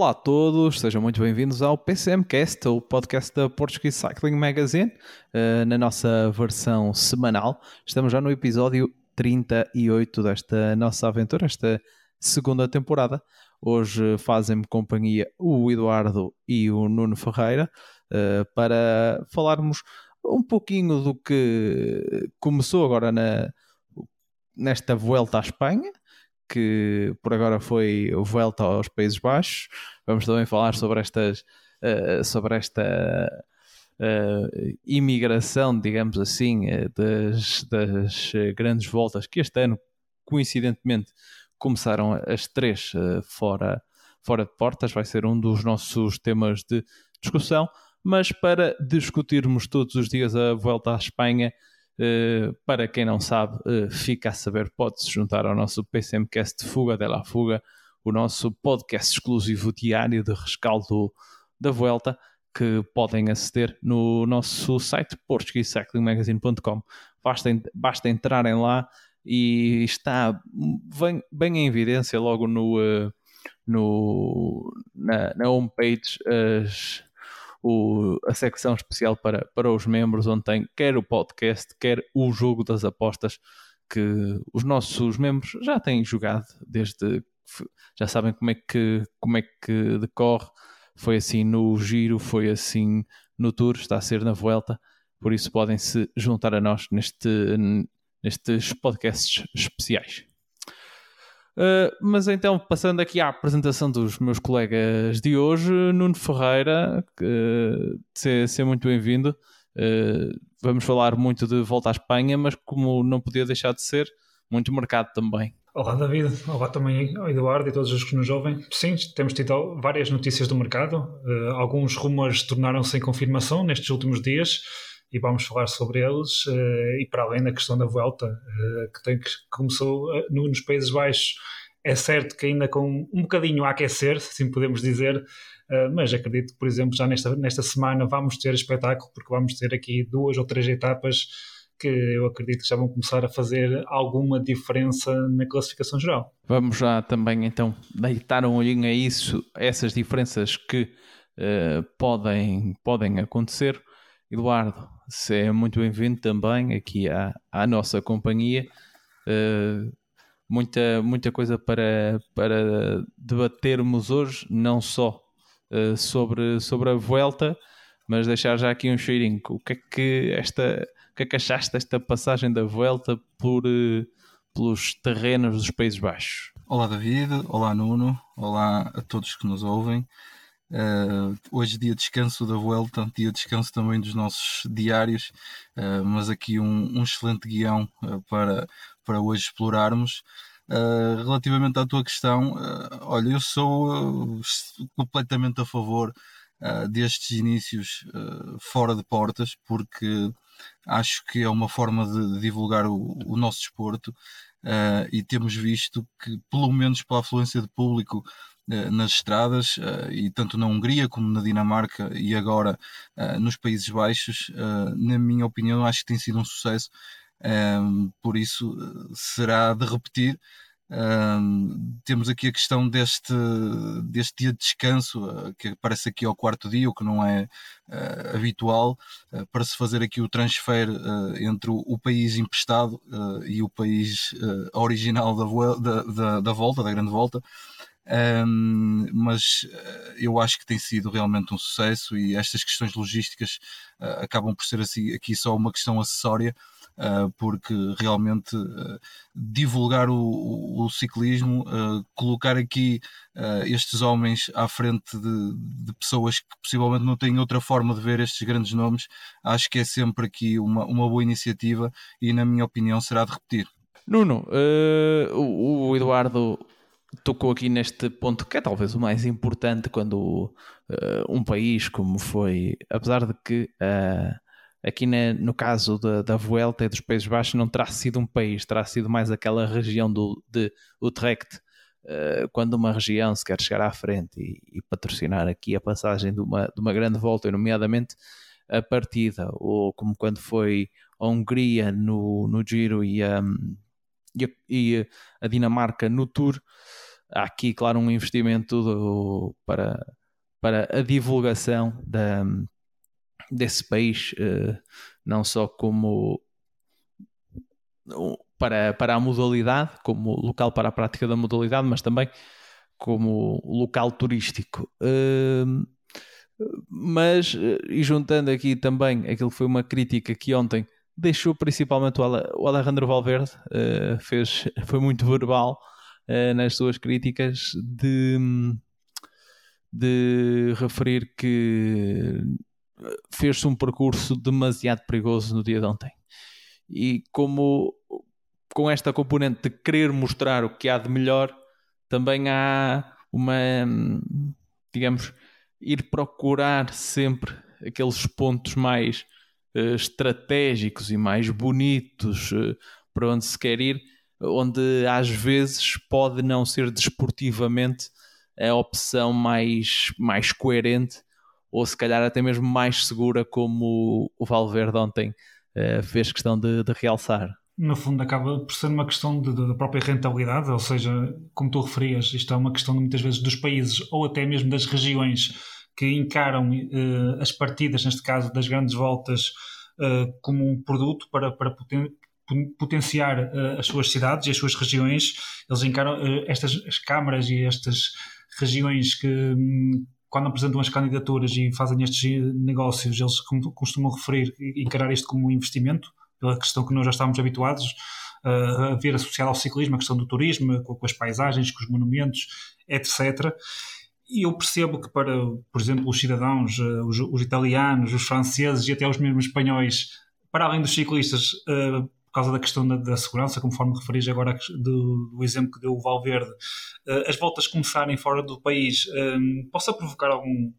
Olá a todos, sejam muito bem-vindos ao PCMcast, o podcast da Portuguese Cycling Magazine, uh, na nossa versão semanal. Estamos já no episódio 38 desta nossa aventura, esta segunda temporada. Hoje fazem-me companhia o Eduardo e o Nuno Ferreira uh, para falarmos um pouquinho do que começou agora na, nesta volta à Espanha, que por agora foi Vuelta aos Países Baixos. Vamos também falar sobre estas uh, sobre esta uh, imigração, digamos assim, uh, das, das grandes voltas que este ano, coincidentemente, começaram as três fora, fora de portas. Vai ser um dos nossos temas de discussão. Mas para discutirmos todos os dias a volta à Espanha, Uh, para quem não sabe, uh, fica a saber, pode-se juntar ao nosso PCMcast Fuga de la Fuga, o nosso podcast exclusivo diário de rescaldo da Vuelta, que podem aceder no nosso site portuguesecyclingmagazine.com. Basta, basta entrarem lá e está bem, bem em evidência logo no, uh, no, na, na homepage as o, a secção especial para, para os membros, onde tem quer o podcast, quer o jogo das apostas, que os nossos membros já têm jogado desde já sabem como é que como é que decorre. Foi assim no giro, foi assim no tour, está a ser na volta, por isso podem se juntar a nós neste, nestes podcasts especiais. Uh, mas então, passando aqui à apresentação dos meus colegas de hoje, Nuno Ferreira, uh, ser muito bem-vindo. Uh, vamos falar muito de volta à Espanha, mas como não podia deixar de ser, muito mercado também. Olá David, olá também ao Eduardo e todos os que nos ouvem. Sim, temos tido várias notícias do mercado. Uh, alguns rumores tornaram-se em confirmação nestes últimos dias e vamos falar sobre eles. Uh, e para além da questão da volta, uh, que, tem, que começou uh, nos Países Baixos, é certo que ainda com um bocadinho a aquecer, se assim podemos dizer, mas acredito que, por exemplo, já nesta, nesta semana vamos ter espetáculo, porque vamos ter aqui duas ou três etapas que eu acredito que já vão começar a fazer alguma diferença na classificação geral. Vamos já também então deitar um olhinho a isso, a essas diferenças que uh, podem, podem acontecer. Eduardo, é muito bem-vindo também aqui à, à nossa companhia. Uh, muita, muita coisa para, para debatermos hoje, não só uh, sobre, sobre a Vuelta, mas deixar já aqui um cheirinho. O que é que esta, o que é que achaste desta passagem da Vuelta por, uh, pelos terrenos dos Países Baixos? Olá David, olá Nuno, olá a todos que nos ouvem. Uh, hoje dia de descanso da Vuelta, dia de descanso também dos nossos diários, uh, mas aqui um, um excelente guião uh, para, para hoje explorarmos. relativamente à tua questão, olha, eu sou completamente a favor destes inícios fora de portas, porque acho que é uma forma de, divulgar o, o nosso desporto. e temos visto que, pelo menos pela afluência de público, nas estradas eh, e tanto na Hungria como na Dinamarca e agora eh, nos Países Baixos, na minha opinião, acho que tem sido um sucesso. Ehm, por isso, será de repetir. Um, temos aqui a questão deste, deste dia de descanso, uh, que aparece aqui ao quarto dia, o que não é uh, habitual, uh, para se fazer aqui o transfer entre o, o, país emprestado e o país original da, da, da, da, volta, da grande volta. Um, mas uh, eu acho que tem sido realmente um sucesso e estas questões logísticas uh, acabam por ser assim, aqui só uma questão acessória, uh, porque realmente divulgar o, o, o ciclismo, colocar aqui estes homens à frente de, de, pessoas que possivelmente não têm outra forma de ver estes grandes nomes, acho que é sempre aqui uma, uma boa iniciativa e, na minha opinião, será de repetir. Nuno, o, o Eduardo tocou aqui neste ponto que é talvez o mais importante quando uh, um país como foi, apesar de que uh, aqui na, no caso da, da Vuelta e dos Países Baixos não terá sido um país, terá sido mais aquela região do, de Utrecht, uh, quando uma região se quer chegar à frente e, e, patrocinar aqui a passagem de uma, de uma grande volta, nomeadamente a partida, ou como quando foi a Hungria no, no Giro e a, e a, e a Dinamarca no Tour, há aqui, claro, um investimento do, para, para a divulgação da, desse país, uh, não só como para, para a modalidade, como local para a prática da modalidade, mas também como local turístico. Uh, mas, eh, e juntando aqui também aquilo que foi uma crítica que ontem deixou principalmente o Alejandro Valverde, uh, fez, foi muito verbal uh, nas suas críticas de, de referir que fez-se um percurso demasiado perigoso no dia de ontem. E como com esta componente de querer mostrar o que há de melhor, também há uma, digamos, ir procurar sempre aqueles pontos mais estratégicos e mais bonitos uh, para onde se quer ir, onde às vezes pode não ser desportivamente a opção mais, mais coerente ou se calhar até mesmo mais segura, como o Valverde ontem uh, fez questão de, de, realçar. No fundo, acaba por ser uma questão da própria rentabilidade, ou seja, como tu referias, isto é uma questão muitas vezes dos países ou até mesmo das regiões que encaram uh, as partidas, neste caso das grandes voltas, uh, como um produto para, para poten potenciar as suas cidades e as suas regiões. Eles encaram estas as câmaras e estas regiões que, hum, quando apresentam as candidaturas e fazem estes negócios, eles costumam referir e encarar isto como um investimento, pela questão que nós já estávamos habituados uh, a ver associada ao ciclismo, a questão do turismo, com, com, as paisagens, com os monumentos, etc. E eu percebo que para, por exemplo, os cidadãos, uh, os, os, italianos, os franceses e até os mesmos espanhóis, para além dos ciclistas, uh, por causa da questão da, da segurança, conforme referis agora do, do, exemplo que deu o Valverde, uh, as voltas começarem fora do país um, possa provocar algum,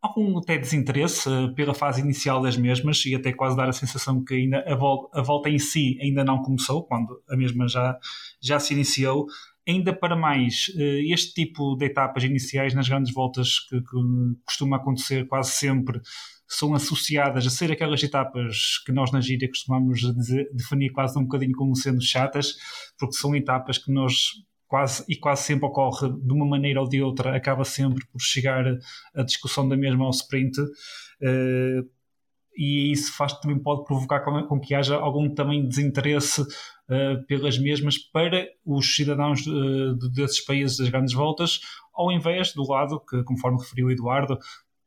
algum até desinteresse uh, pela fase inicial das mesmas e até quase dar a sensação que ainda a, vol a volta em si ainda não começou, quando a mesma já, já se iniciou. Ainda para mais, uh, este tipo de etapas iniciais nas grandes voltas que, que costuma acontecer quase sempre são associadas a ser aquelas etapas que nós na gíria costumamos dizer, definir quase um bocadinho como sendo chatas, porque são etapas que nós quase e quase sempre ocorre de uma maneira ou de outra, acaba sempre por chegar a discussão da mesma ao sprint. Uh, e isso faz também pode provocar com, com que haja algum também desinteresse uh, pelas mesmas para os cidadãos uh, desses países das grandes voltas, ao invés do lado que, conforme referiu o Eduardo,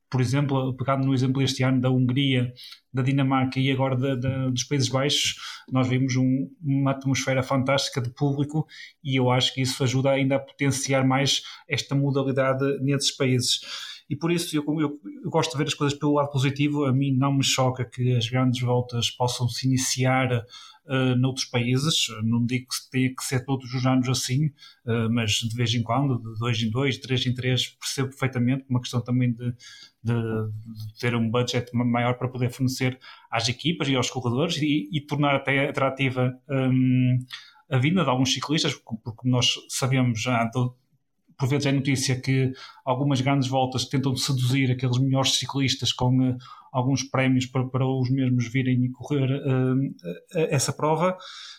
por exemplo, pegado no exemplo este ano da Hungria, da Dinamarca e agora da, da, dos Países Baixos, nós vimos um, uma atmosfera fantástica de público e eu acho que isso ajuda ainda a potenciar mais esta modalidade nesses países. E por isso eu, eu, eu, gosto de ver as coisas pelo lado positivo. A mim não me choca que as grandes voltas possam se iniciar uh, noutros países. Não digo que tenha que ser todos os anos assim, uh, mas de vez em quando, de dois em dois, três em três, percebo perfeitamente. Uma questão também de, de, de ter um budget maior para poder fornecer às equipas e aos corredores e, e tornar até atrativa um, a vinda de alguns ciclistas, porque nós sabemos já por vezes é notícia que algumas grandes voltas tentam seduzir aqueles melhores ciclistas com uh, alguns prémios para, para, os mesmos virem correr uh, essa prova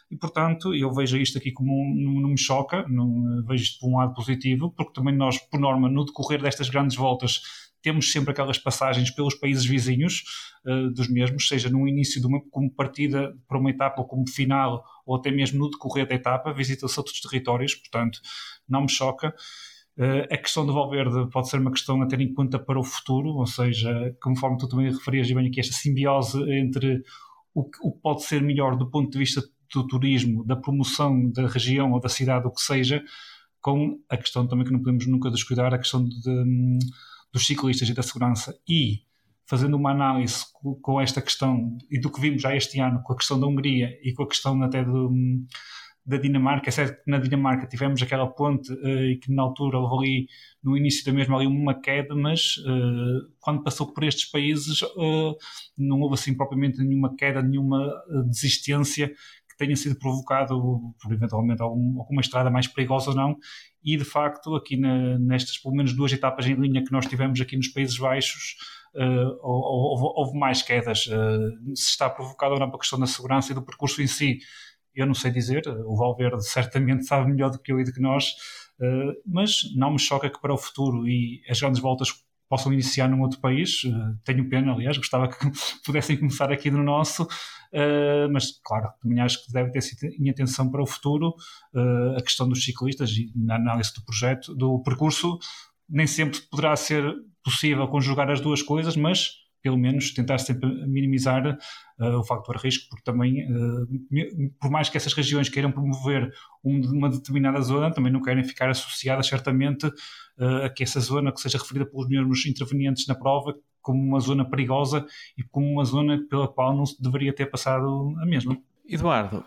e portanto eu vejo isto aqui como um, não, me choca, não vejo isto por um lado positivo, porque também nós, por norma, no decorrer destas grandes voltas temos sempre aquelas passagens pelos países vizinhos uh, dos mesmos, seja no início de uma como partida para uma etapa ou como final, ou até mesmo no decorrer da etapa, visita-se outros territórios, portanto não me choca. Uh, a questão do Valverde pode ser uma questão a ter em conta para o futuro, ou seja, conforme tu também referias bem aqui, esta simbiose entre o que, pode ser melhor do ponto de vista do turismo, da promoção da região ou da cidade, o que seja, com a questão também que não podemos nunca descuidar, a questão de, de, dos ciclistas e da segurança. E fazendo uma análise com esta questão e do que vimos já este ano com a questão da Hungria e com a questão até do da Dinamarca. É certo que na Dinamarca tivemos aquela ponte e que na altura houve ali, no início da mesma, ali uma queda, mas quando passou por estes países não houve assim propriamente nenhuma queda, nenhuma desistência que tenha sido provocado por eventualmente algum, alguma estrada mais perigosa ou não. E de facto, aqui na, nestas pelo menos duas etapas em linha que nós tivemos aqui nos Países Baixos, uh, houve, houve, mais quedas. Uh, se está provocado ou não pela questão da segurança e do percurso em si, eu não sei dizer. O Valverde certamente sabe melhor do que eu e do que nós, uh, mas não me choca que para o futuro e as grandes voltas possam iniciar num outro país. tenho pena, aliás, gostava que pudessem começar aqui no nosso, mas claro, também acho que deve ter sido em atenção para o futuro a questão dos ciclistas e na análise do projeto, do percurso, nem sempre poderá ser possível conjugar as duas coisas, mas pelo menos tentar sempre minimizar uh, o fator risco, porque também, uh, por mais que essas regiões queiram promover um, uma determinada zona, também não querem ficar associadas certamente uh, a que essa zona que seja referida pelos mesmos intervenientes na prova como uma zona perigosa e como uma zona pela qual não se deveria ter passado a mesma. Eduardo,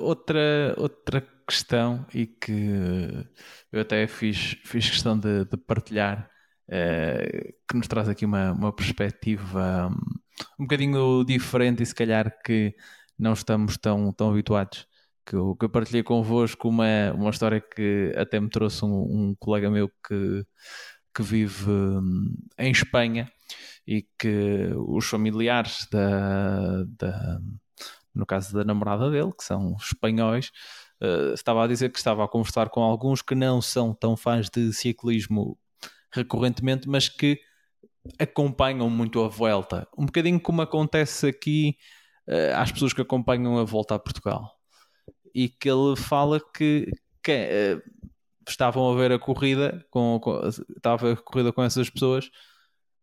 outra, outra questão e que eu até fiz, fiz questão de, de partilhar que nos traz aqui uma, uma perspectiva um, um bocadinho diferente e se calhar que não estamos tão, tão habituados. Que eu, que eu partilhei convosco uma, uma história que até me trouxe um, um colega meu que, que vive um, em Espanha e que os familiares da, da, no caso da namorada dele, que são espanhóis, uh, estava a dizer que estava a conversar com alguns que não são tão fãs de ciclismo recorrentemente, mas que acompanham muito a volta. Um bocadinho como acontece aqui uh, às pessoas que acompanham a volta a Portugal. E que ele fala que, que uh, estavam a ver a corrida, com, com, estava a corrida com essas pessoas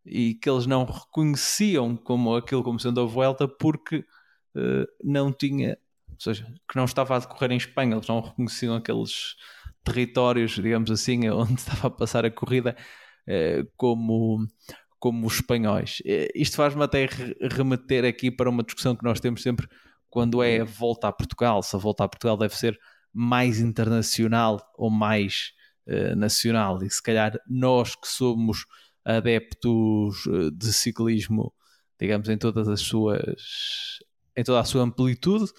e que eles não reconheciam como aquilo como sendo a volta porque uh, não tinha, ou seja, que não estava a decorrer em Espanha, eles não reconheciam aqueles territórios, digamos assim, onde estava a passar a corrida como, como os espanhóis. Eh, isto faz-me até remeter aqui para uma discussão que nós temos sempre quando é a volta a Portugal, se a volta a Portugal deve ser mais internacional ou mais uh, nacional. E se calhar nós que somos adeptos de ciclismo, digamos, em todas as suas em toda a sua amplitude,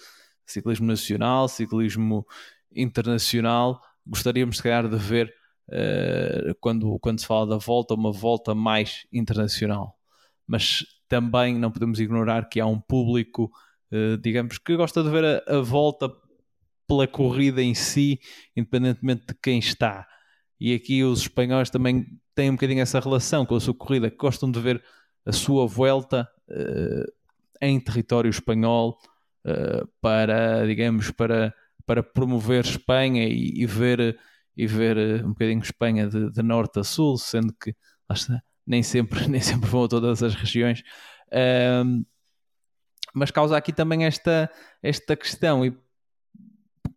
ciclismo nacional, ciclismo internacional, gostaríamos se calhar de ver uh, quando, quando se fala da volta, uma volta mais internacional. Mas também não podemos ignorar que há um público, uh, digamos, que gosta de ver a, a, volta pela corrida em si, independentemente de quem está. E aqui os espanhóis também têm um bocadinho essa relação com a sua corrida, que gostam de ver a sua volta uh, em território espanhol para, digamos, para para promover Espanha e, e ver, e ver eh, um bocadinho Espanha de, de norte a sul, sendo que nem, sempre, nem sempre vão a todas as regiões. Mas causa aqui também esta, esta questão e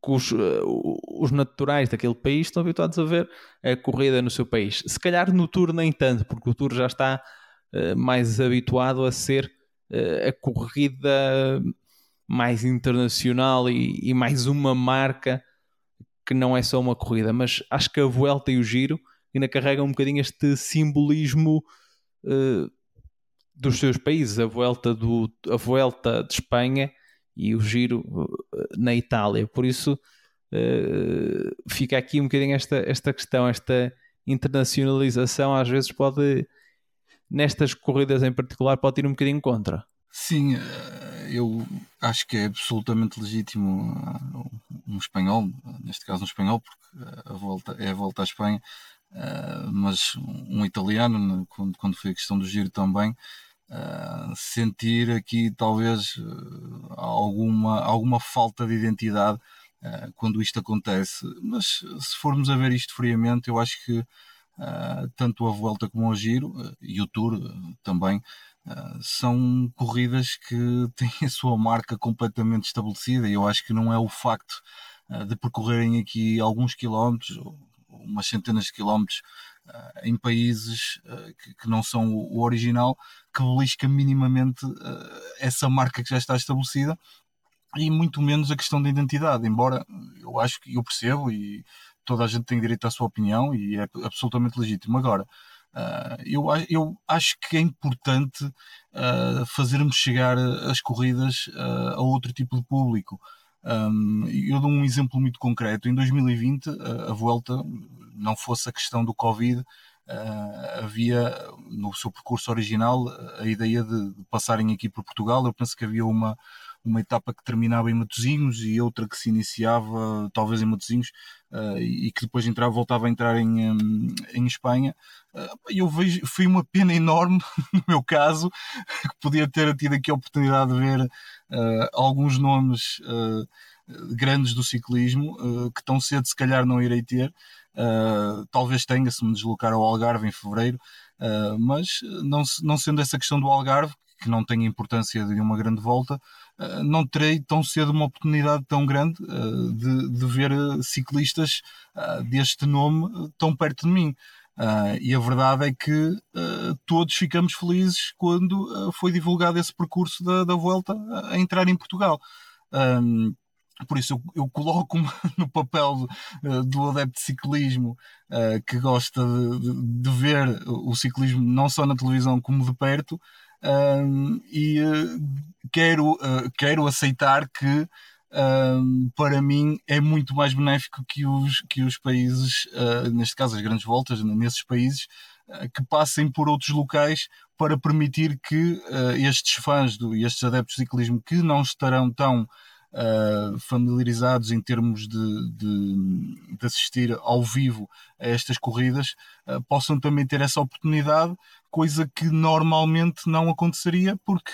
os, eh, os naturais daquele país estão habituados a ver a corrida no seu país. Se calhar no Tour nem tanto, porque o Tour já está uh, mais habituado a ser uh, a corrida mais internacional e, e, mais uma marca que não é só uma corrida, mas acho que a Vuelta e o Giro ainda carregam um bocadinho este simbolismo uh, dos seus países, a Vuelta, do, a Vuelta de Espanha e o Giro uh, na Itália. Por isso uh, fica aqui um bocadinho esta, esta questão, esta internacionalização às vezes pode, nestas corridas em particular, pode ir um bocadinho contra. Sim, eu acho que é absolutamente legítimo uh, um espanhol, neste caso um espanhol, porque a volta é a volta à Espanha, mas um italiano, né, quando, foi a questão do giro também, sentir aqui talvez alguma, alguma falta de identidade quando isto acontece. Mas se formos a ver isto friamente, eu acho que tanto a volta como o giro e o tour também ah, são corridas que têm a sua marca completamente estabelecida e eu acho que não é o facto uh, de percorrerem aqui alguns quilómetros, ou umas centenas de quilómetros, uh, em países que, que, não são o, o, original, que belisca minimamente essa marca que já está estabelecida. e muito menos a questão da identidade, embora eu acho que eu percebo e toda a gente tem direito à sua opinião e é absolutamente legítimo. Agora, uh, eu, eu acho que é importante uh, fazermos chegar as corridas uh, a outro tipo de público. Um, eu dou um exemplo muito concreto. Em 2020, a, a volta, não fosse a questão do Covid, havia no seu percurso original a ideia de, de, passarem aqui por Portugal. Eu penso que havia uma, uma etapa que terminava em Matosinhos e outra que se iniciava talvez em Matosinhos uh, e que depois entrava, voltava a entrar em, em Espanha. Uh, eu vejo, foi uma pena enorme no meu caso, que podia ter tido aqui a oportunidade de ver uh, alguns nomes grandes do ciclismo que tão cedo se calhar não irei ter. talvez tenha se me deslocar ao Algarve em fevereiro, mas não, não sendo essa questão do Algarve, que não tem importância de uma grande volta, eh, não terei tão cedo uma oportunidade tão grande eh, de, de ver eh, ciclistas deste nome tão perto de mim. e a verdade é que todos ficamos felizes quando foi divulgado esse percurso da, da volta a entrar em Portugal. por isso eu, eu coloco-me no papel do adepto de ciclismo que gosta de, de, de, ver o ciclismo não só na televisão como de perto um, e uh, quero, uh, quero aceitar que um, para mim é muito mais benéfico que os, que os países, uh, neste caso as grandes voltas, nesses países, que passem por outros locais para permitir que estes fãs do, e estes adeptos de ciclismo que não estarão tão uh, familiarizados em termos de, de, de, assistir ao vivo a estas corridas uh, possam também ter essa oportunidade, coisa que normalmente não aconteceria, porque,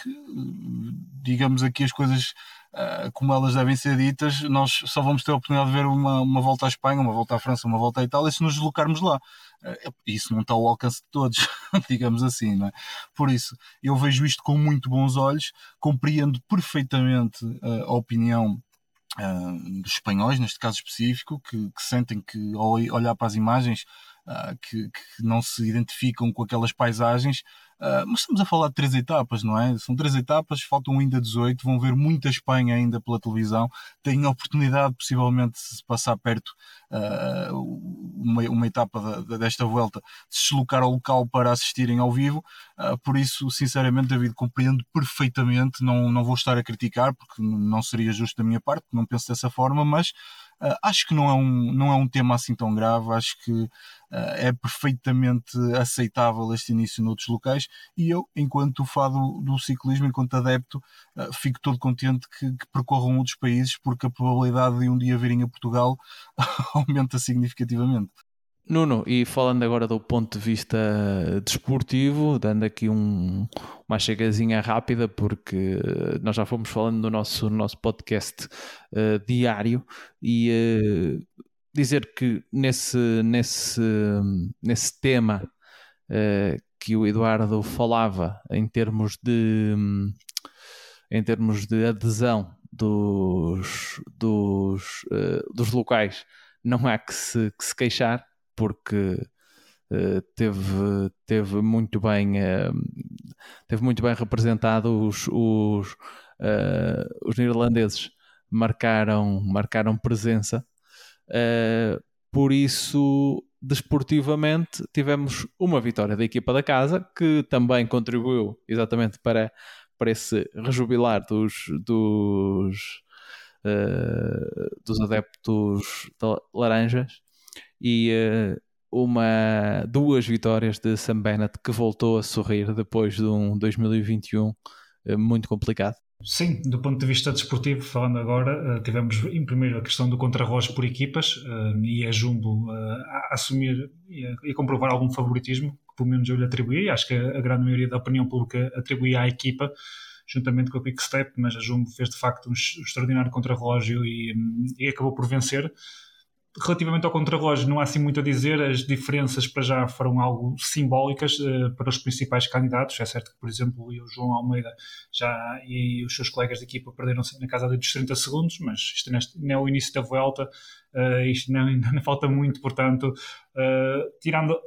digamos aqui, as coisas uh, como elas devem ser ditas, nós só vamos ter a oportunidade de ver uma, uma volta à Espanha, uma volta à França, uma volta à Itália se nos deslocarmos lá. Uh, isso não está ao alcance de todos, digamos assim, não é? Por isso, eu vejo isto com muito bons olhos, compreendo perfeitamente uh, a opinião dos espanhóis, neste caso específico, que, que sentem que ao olhar para as imagens que, que, não se identificam com aquelas paisagens, Uh, mas estamos a falar de três etapas, não é? São três etapas, faltam ainda 18, vão ver muita Espanha ainda pela televisão, têm a oportunidade, possivelmente, de se passar perto uh, uma, uma, etapa desta volta, de se deslocar ao local para assistirem ao vivo. Uh, por isso, sinceramente, David, compreendo perfeitamente, não, não vou estar a criticar, porque não seria justo da minha parte, não penso dessa forma, mas Uh, acho que não é, um, não é um tema assim tão grave, acho que uh, é perfeitamente aceitável este início noutros locais e eu, enquanto fado do ciclismo, enquanto adepto, uh, fico todo contente que, que, percorram outros países porque a probabilidade de um dia virem a Portugal aumenta significativamente. Nuno, e falando agora do ponto de vista desportivo, dando aqui um, uma chegazinha rápida, porque nós já fomos falando no nosso, no nosso podcast uh, diário e uh, dizer que nesse, nesse, nesse tema uh, que o Eduardo falava em termos de, em termos de adesão dos, dos, dos locais, não há que se, que se queixar porque uh, teve, teve muito bem uh, teve muito bem representado os, os, uh, os neerlandeses marcaram, marcaram presença. Por isso desportivamente tivemos uma vitória da equipa da casa que também contribuiu exatamente para, para esse rejubilar dos, dos, dos adeptos laranjas e uh, uma, duas vitórias de Sam Bennett que voltou a sorrir depois de um 2021 uh, eh, muito complicado. Sim, do ponto de vista desportivo, falando agora, uh, tivemos em primeiro a questão do contrarrelógio por equipas e a Jumbo a assumir e a, comprovar algum favoritismo, que pelo menos eu lhe atribuí, acho que a, grande maioria da opinião pública atribuía à equipa, juntamente com a Quick Step, mas a Jumbo fez de facto um extraordinário contrarrelógio e, e acabou por vencer relativamente ao contrarrelógio, não há assim muito a dizer. As diferenças para já foram algo simbólicas uh, para os principais candidatos. É certo que, por exemplo, o João Almeida já, e os seus colegas de equipa perderam-se na casa dos 30 segundos, mas isto não é o início da volta. Uh, isto não, ainda não falta muito, portanto, uh, tirando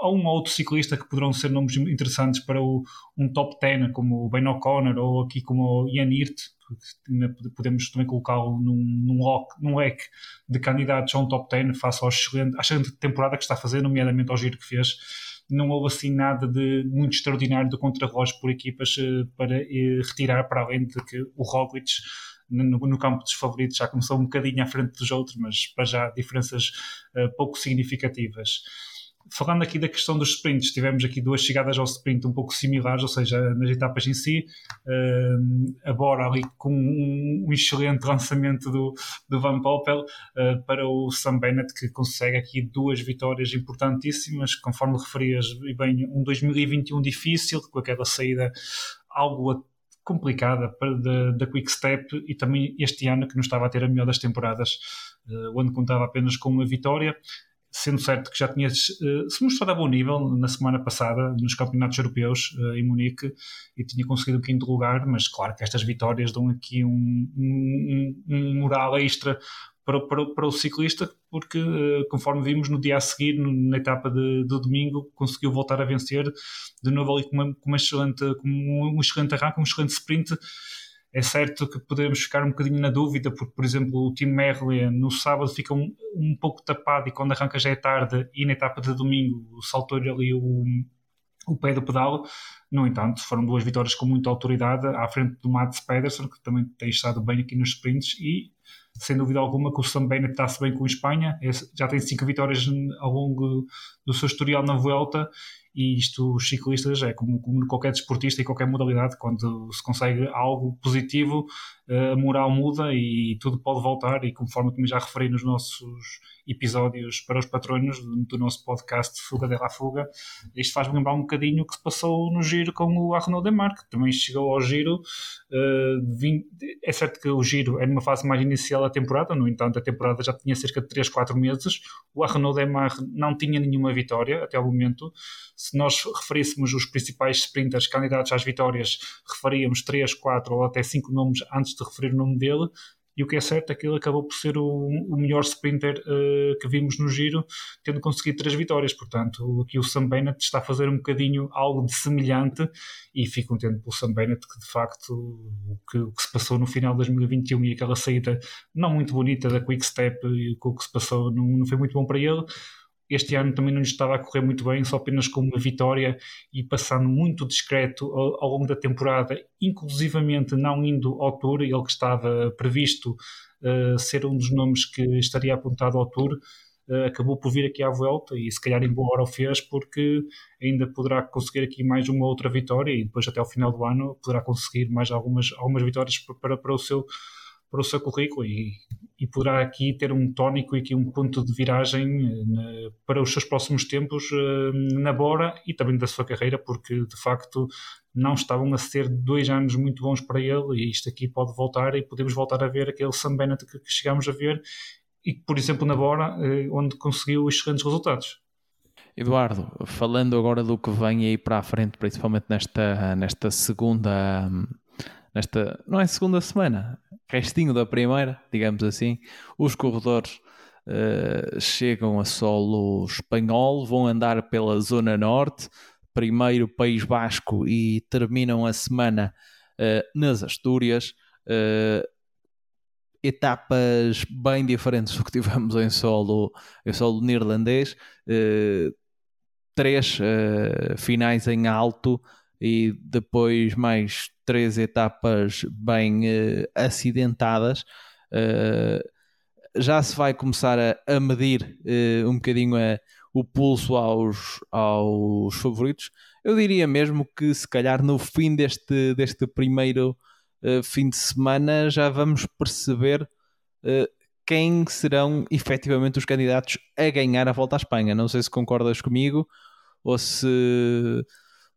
a um ou outro ciclista que poderão ser nomes interessantes para o, um top 10, como o Ben O'Connor ou aqui como o Ian Hirt, podemos também colocá-lo num, num, num leque de candidatos a um top 10 face ao excelente, à excelente temporada que está a fazer, nomeadamente ao giro que fez. Não houve assim nada de muito extraordinário do contrarrelógio por equipas uh, para uh, retirar, para além de que o Roglic no, no, campo dos favoritos já começou um bocadinho à frente dos outros, mas para já diferenças uh, pouco significativas. Falando aqui da questão dos sprints, tivemos aqui duas chegadas ao sprint um pouco similares, ou seja, nas etapas em si, uh, agora ali com um, um, excelente lançamento do, do Van Poppel uh, para o Sam Bennett, que consegue aqui duas vitórias importantíssimas, conforme referias bem, um 2021 difícil, com aquela saída algo complicada da, Quick Step e também este ano que não estava a ter a melhor das temporadas, uh, onde contava apenas com uma vitória sendo certo que já tinha uh, se mostrado a bom nível na semana passada nos campeonatos europeus uh, em Munique e tinha conseguido o quinto lugar, mas claro que estas vitórias dão aqui um, um, um moral extra para, para, para, o ciclista, porque uh, conforme vimos no dia a seguir, na etapa de, do domingo, conseguiu voltar a vencer de novo ali com uma, com uma excelente, com um excelente arranque, um excelente sprint é certo que podemos ficar um bocadinho na dúvida, porque, por exemplo, o time Merlin no sábado fica um, um pouco tapado e quando arranca já é tarde e na etapa de domingo saltou-lhe ali o, o pé do pedal. No entanto, foram duas vitórias com muita autoridade à frente do Mats Pedersen, que também tem estado bem aqui nos sprints, e sem dúvida alguma que o Sam Bennett está-se bem com a Espanha, já tem cinco vitórias ao longo do seu historial na Vuelta e isto os ciclistas é como, como qualquer desportista e qualquer modalidade, quando se consegue algo positivo, eh, a moral muda e tudo pode voltar e conforme também já referi nos nossos episódios para os patronos do nosso podcast Fuga de la Fuga, isto faz-me lembrar um bocadinho o que se passou no giro com o Arnaud Demarque, que também chegou ao giro uh, é certo que o giro é numa fase mais inicial da temporada, no entanto a temporada já tinha cerca de 3, 4 meses, o Arnaud Demarque não tinha nenhuma vitória até ao momento, se nós referíssemos os principais sprinters candidatos às vitórias, referíamos 3, 4 ou até 5 nomes antes de referir o nome dele, e o que é certo é que ele acabou por ser o, o melhor sprinter uh, que vimos no giro, tendo conseguido três vitórias. Portanto, aqui o Sam Bennett está a fazer um bocadinho algo de semelhante e fico contente pelo Sam Bennett que de facto o que, o que se passou no final de 2021 e aquela saída não muito bonita da Quick Step e o que se passou não, não foi muito bom para ele este ano também não lhe estava a correr muito bem, só apenas com uma vitória e passando muito discreto ao, ao longo da temporada, inclusivamente não indo ao Tour, ele que estava previsto uh, ser um dos nomes que estaria apontado ao Tour, uh, acabou por vir aqui à volta e se calhar em boa hora o fez porque ainda poderá conseguir aqui mais uma outra vitória e depois até ao final do ano poderá conseguir mais algumas, algumas vitórias para, para o seu para o seu currículo e, e poderá aqui ter um tónico e aqui um ponto de viragem eh, para os seus próximos tempos uh, na Bora e também da sua carreira, porque de facto não estavam a ser dois anos muito bons para ele e isto aqui pode voltar e podemos voltar a ver aquele Sam Bennett que, que chegámos a ver e por exemplo na Bora, uh, onde conseguiu excelentes resultados. Eduardo, falando agora do que vem aí para a frente, principalmente nesta, nesta segunda, nesta, não é segunda semana, restinho da primeira, digamos assim, os corredores uh, chegam a solo espanhol, vão andar pela zona norte, primeiro País Basco e terminam a semana uh, nas Astúrias. Uh, etapas bem diferentes do que tivemos em solo, em solo neerlandês. três finais em alto e depois mais três etapas bem uh, acidentadas. Uh, já se vai começar a, a medir uh, um bocadinho a, o pulso aos, aos favoritos. Eu diria mesmo que se calhar no fim deste, deste primeiro fim de semana já vamos perceber quem serão efetivamente os candidatos a ganhar a volta à Espanha. Não sei se concordas comigo ou se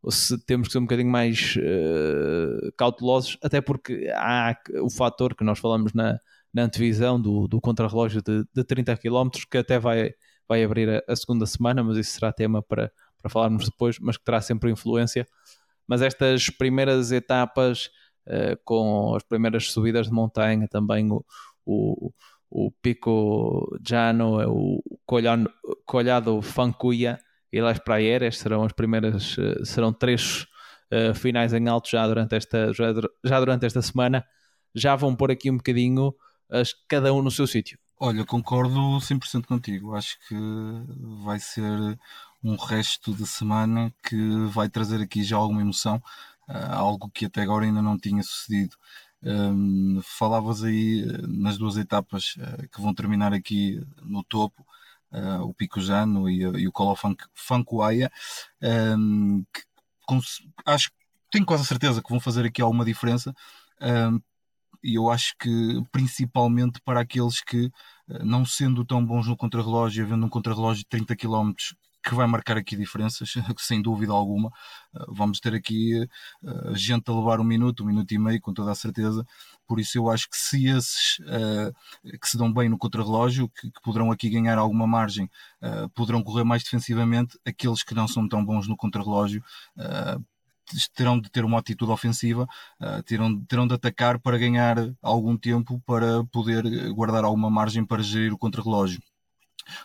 ou se temos que ser um bocadinho mais uh, cautelosos, até porque há o fator que nós falamos na, na antevisão do, do contrarrelógio de, de 30 km, que até vai, vai abrir a, a, segunda semana, mas isso será tema para, para falarmos depois, mas que terá sempre influência. Mas estas primeiras etapas, uh, com as primeiras subidas de montanha, também o, o, o Pico Llano, o Colhado, Fancuya, e Las Praieras serão as primeiras, eh, serão três uh, finais em alto já durante esta, já, durante esta semana. já vão pôr aqui um bocadinho as, cada um no seu sítio. Olha, concordo 100% contigo. Acho que vai ser um resto de semana que vai trazer aqui já alguma emoção, uh, algo que até agora ainda não tinha sucedido. Um, falavas aí nas duas etapas uh, que vão terminar aqui no topo, uh, o Pico Jano e, e o Colo Fancuaia, um, que acho tenho quase certeza que vão fazer aqui alguma diferença. Um, e eu acho que principalmente para aqueles que, eh, não sendo tão bons no contrarrelógio, havendo um contrarrelógio de 30 km que vai marcar aqui diferenças, sem dúvida alguma. Eh, vamos ter aqui gente a levar um minuto, um minuto e meio, com toda a certeza. Por isso, eu acho que se esses uh, que se dão bem no contrarrelógio, que, que poderão aqui ganhar alguma margem, uh, poderão correr mais defensivamente. Aqueles que não são tão bons no contrarrelógio terão de ter uma atitude ofensiva, uh, terão, terão de atacar para ganhar algum tempo para poder guardar alguma margem para gerir o contrarrelógio.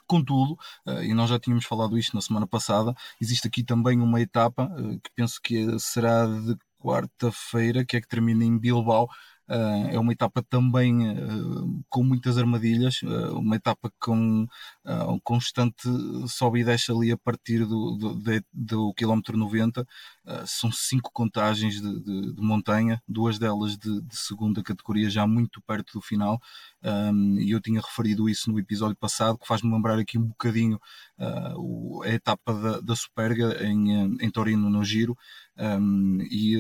Contudo, uh, e nós já tínhamos falado isto na semana passada, existe aqui também uma etapa uh, que penso que será de quarta-feira, que é que termina em Bilbao, Uh, é uma etapa também uh, com muitas armadilhas, uh, uma etapa com um constante sobe e desce ali a partir do, do, de, do quilómetro 90. São cinco contagens de, de, de montanha, duas delas de, de, segunda categoria, já muito perto do final. Um, e eu tinha referido isso no episódio passado, que faz-me lembrar aqui um bocadinho o, a etapa da, da Superga em, em Torino, no Giro. Um, e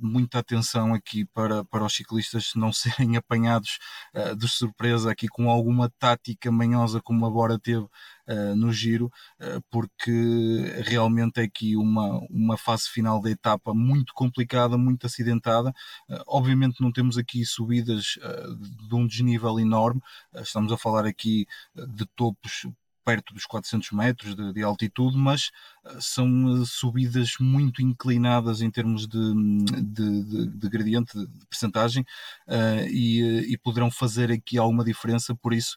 muita atenção aqui para, para os ciclistas não serem apanhados uh, de surpresa aqui com alguma tática manhosa como a Bora teve uh, no giro, uh, porque realmente é aqui uma, uma fase final da etapa muito complicada, muito acidentada. obviamente não temos aqui subidas de um desnível enorme, estamos a falar aqui de topos perto dos 400 metros de, de altitude, mas uh, são uh, subidas muito inclinadas em termos de, de, de, gradiente, de percentagem, uh, e, e, poderão fazer aqui alguma diferença, por isso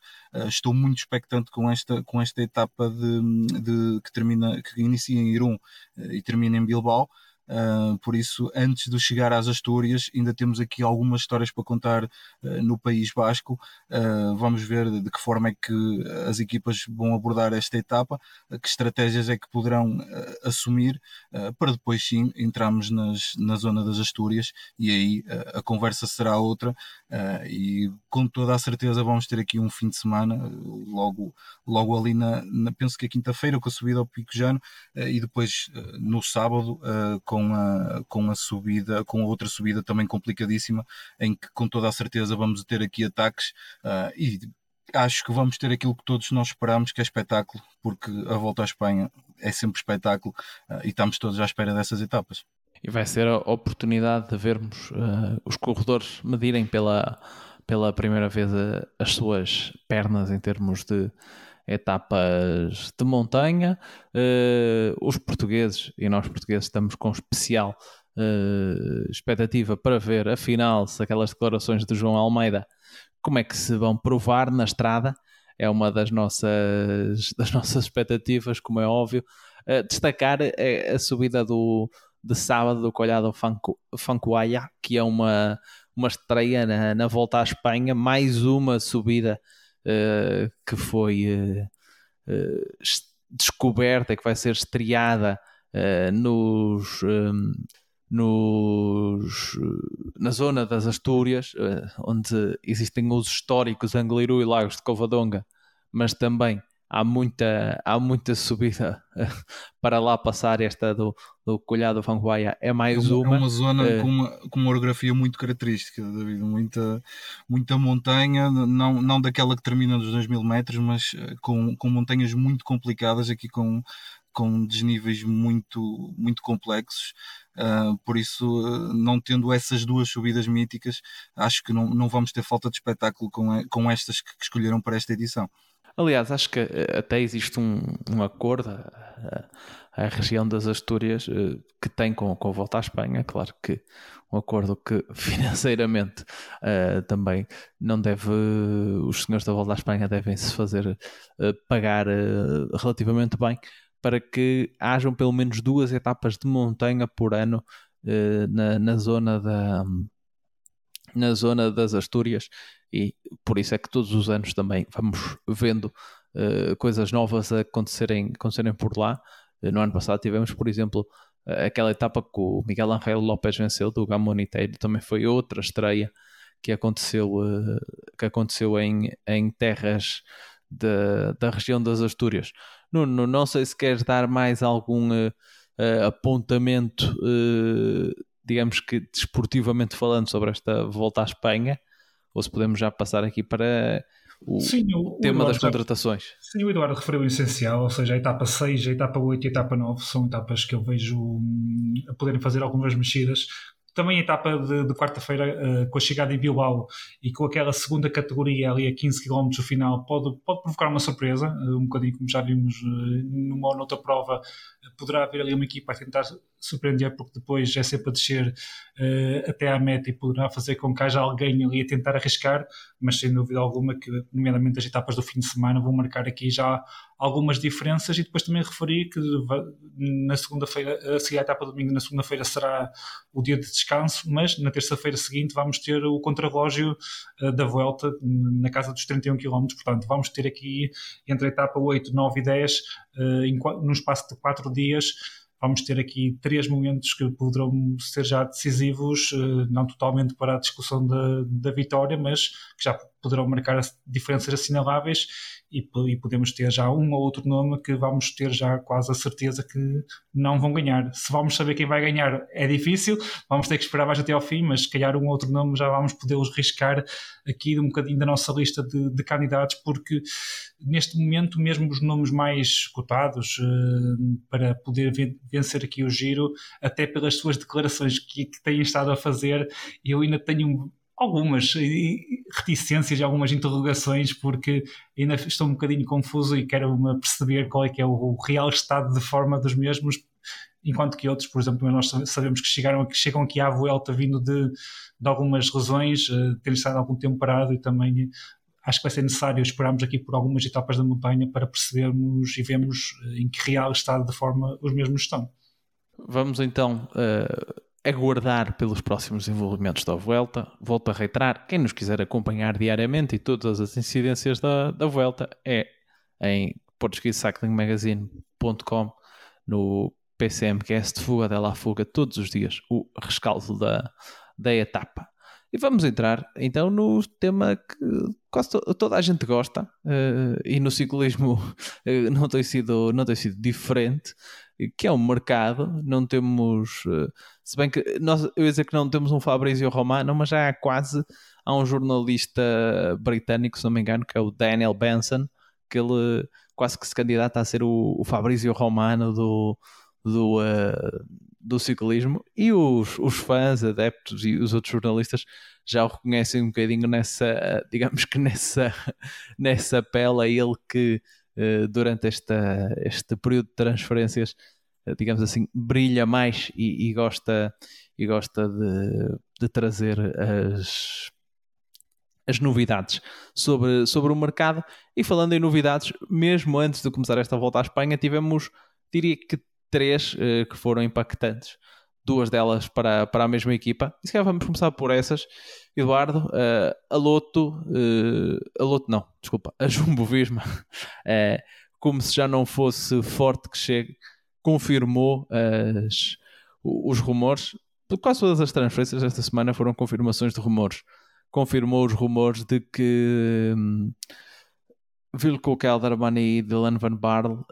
estou muito expectante com esta, com esta etapa de, que, termina, que inicia em Irum e termina em Bilbao. Uh, por isso, antes de chegar às Astúrias, ainda temos aqui algumas histórias para contar uh, no País Basco. Uh, vamos ver de que forma é que as equipas vão abordar esta etapa, que estratégias é que poderão assumir, para depois sim entrarmos nas, na zona das Astúrias e aí a conversa será outra. e com toda a certeza vamos ter aqui um fim de semana, logo, logo ali na, na penso que é quinta-feira, com a subida ao Pico Jano, e depois no sábado com com a, com a subida, com a outra subida também complicadíssima, em que com toda a certeza vamos ter aqui ataques uh, e acho que vamos ter aquilo que todos nós esperamos, que é espetáculo, porque a volta à Espanha é sempre espetáculo uh, e estamos todos à espera dessas etapas. E vai ser a oportunidade de vermos uh, os corredores medirem pela, pela primeira vez as suas pernas em termos de etapas de montanha. Uh, os portugueses e nós portugueses estamos com especial uh, expectativa para ver, afinal, se aquelas declarações de João Almeida como é que se vão provar na estrada. É uma das nossas, das nossas expectativas, como é óbvio. Uh, destacar a, a, subida do, de sábado do Colhado Fancuaia, que é uma, uma estreia na, na volta à Espanha, mais uma subida uh, que foi uh, descoberta, que vai ser estreada nos, um, nos, na zona das Astúrias, onde existem os históricos Angliru e Lagos de Covadonga, mas também há muita, há muita subida para lá passar esta do, do Colhado Fanguaia é mais é uma. É uma zona uh, com, uma, com uma orografia muito característica, David, muita, muita montanha, não, não daquela que termina nos 2 mil metros, mas eh, com, com montanhas muito complicadas, aqui com, com desníveis muito, muito complexos. Uh, por isso, uh, não tendo essas duas subidas míticas, acho que não, não vamos ter falta de espetáculo com, com estas que, que escolheram para esta edição. Aliás, acho que eh, até existe um, um acordo, a, região das Astúrias, eh, que tem com, com a volta à Espanha, claro que um acordo que financeiramente uh, também não deve, os senhores da volta à Espanha devem se fazer uh, pagar uh, relativamente bem para que hajam pelo menos duas etapas de montanha por ano na, na zona da na zona das Astúrias e por isso é que todos os anos também vamos vendo uh, coisas novas acontecerem, acontecerem por lá. Uh, no ano passado tivemos, por exemplo, uh, aquela etapa que o Miguel Angel Lopes venceu do Gamoniteiro, também foi outra estreia que aconteceu, que aconteceu em, em terras de, da região das Astúrias. Nuno, não sei se queres dar mais algum apontamento digamos que desportivamente falando, sobre esta volta à Espanha, ou se podemos já passar aqui para o sim, o, tema o das contratações. sim, o Eduardo referiu o essencial, ou seja, a etapa 6, a etapa 8 e a etapa 9 são etapas que eu vejo hum, a poderem fazer algumas mexidas também a etapa de, de quarta-feira, uh, com a chegada em Bilbao e com aquela segunda categoria ali a 15 km do final, pode, pode provocar uma surpresa, uh, um bocadinho como já vimos uh, numa ou noutra prova, poderá haver ali uma equipa a tentar surpreender, porque depois é sempre a descer até à meta e poderá fazer com que haja alguém ali a tentar arriscar, mas sem dúvida alguma que, nomeadamente as etapas do fim de semana, vão marcar aqui já algumas diferenças. E depois também referi que na segunda-feira, a seguir à etapa domingo, na segunda-feira será o dia de descanso, mas na terça-feira seguinte vamos ter o contrarrelógio uh, da volta na casa dos 31 km, portanto vamos ter aqui entre a etapa 8, 9 e 10, uh, em, num espaço de 4 dias, vamos ter aqui três momentos que poderão ser já decisivos, eh, não totalmente para a discussão da, da vitória, mas que já poderão marcar diferenças assinaláveis e, e, podemos ter já um ou outro nome que vamos ter já quase a certeza que não vão ganhar. Se vamos saber quem vai ganhar é difícil, vamos ter que esperar mais até ao fim, mas se calhar um ou outro nome já vamos poder-os riscar aqui um bocadinho da nossa lista de, de, candidatos, porque neste momento mesmo os nomes mais cotados uh, para poder vencer aqui o giro, até pelas suas declarações que, que têm estado a fazer, eu ainda tenho algumas reticências e algumas interrogações porque ainda estou um bocadinho confuso e quero perceber qual é que é o real estado de forma dos mesmos enquanto que outros, por exemplo, nós sabemos que chegaram, que chegam aqui à Vuelta vindo de, de algumas razões, uh, ter estado algum tempo parado e também acho que vai ser necessário esperarmos aqui por algumas etapas da montanha para percebermos e vermos eh, em que real estado de forma os mesmos estão. Vamos então uh aguardar pelos próximos desenvolvimentos da Vuelta. Volto a reiterar, quem nos quiser acompanhar diariamente e todas as incidências da, da Vuelta é em portuguesecyclingmagazine.com no PCMcast Fuga dela Fuga todos os dias o rescaldo da, da etapa. E vamos entrar então no tema que quase to toda a gente gosta uh, e no ciclismo uh, não, tem sido, não tem sido diferente, que é o mercado. Não temos, uh, se bem que nós, eu ia dizer que não temos um Fabrizio Romano, mas já há quase há um jornalista britânico, se não me engano, que é o Daniel Benson, que ele quase que se candidata a ser o, o Romano do, do, do ciclismo e os, os fãs, adeptos e os outros jornalistas já o reconhecem um bocadinho nessa, digamos que nessa, nessa pele a ele que uh, durante esta, este período de transferências, uh, digamos assim, brilha mais e, e gosta, e gosta de, de trazer as, as novidades sobre, sobre o mercado. E falando em novidades, mesmo antes de começar esta volta à Espanha, tivemos, diria que três uh, que foram impactantes. Duas delas para, para a mesma equipa. E se calhar vamos começar por essas. Eduardo, uh, a Loto, uh, a Loto não, desculpa, a Jumbo Visma, uh, como se já não fosse forte que chegue, confirmou as, os rumores. Quase todas as transferências esta semana foram confirmações de rumores. Confirmou os rumores de que um, Vilko Kelderman e Dylan Van Barl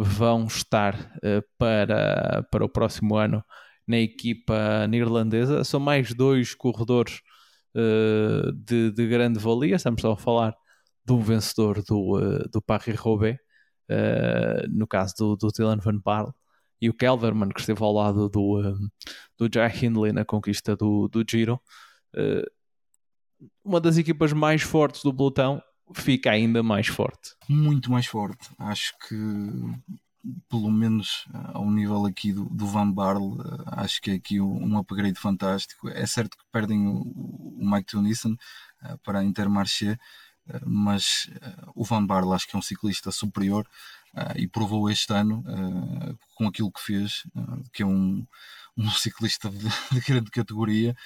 vão estar uh, para, para o próximo ano na equipa neerlandesa. São mais dois corredores uh, de, de, grande valia. Estamos só a falar um vencedor do, uh, do Paris-Roubaix, no caso do, do Dylan Van Barl, e o Kelderman, que esteve ao lado do, do Jack Hindley na conquista do, do Giro. uma das equipas mais fortes do pelotão fica ainda mais forte. Muito mais forte. Acho que pelo menos eh, ao nível aqui do, do Van Barle, eh, acho que é aqui um upgrade fantástico. É certo que perdem o, o Mike Tunison uh, para a Intermarché, mas o Van Barle acho que é um ciclista superior e provou este ano com aquilo que fez, que é um, um ciclista de, de grande categoria.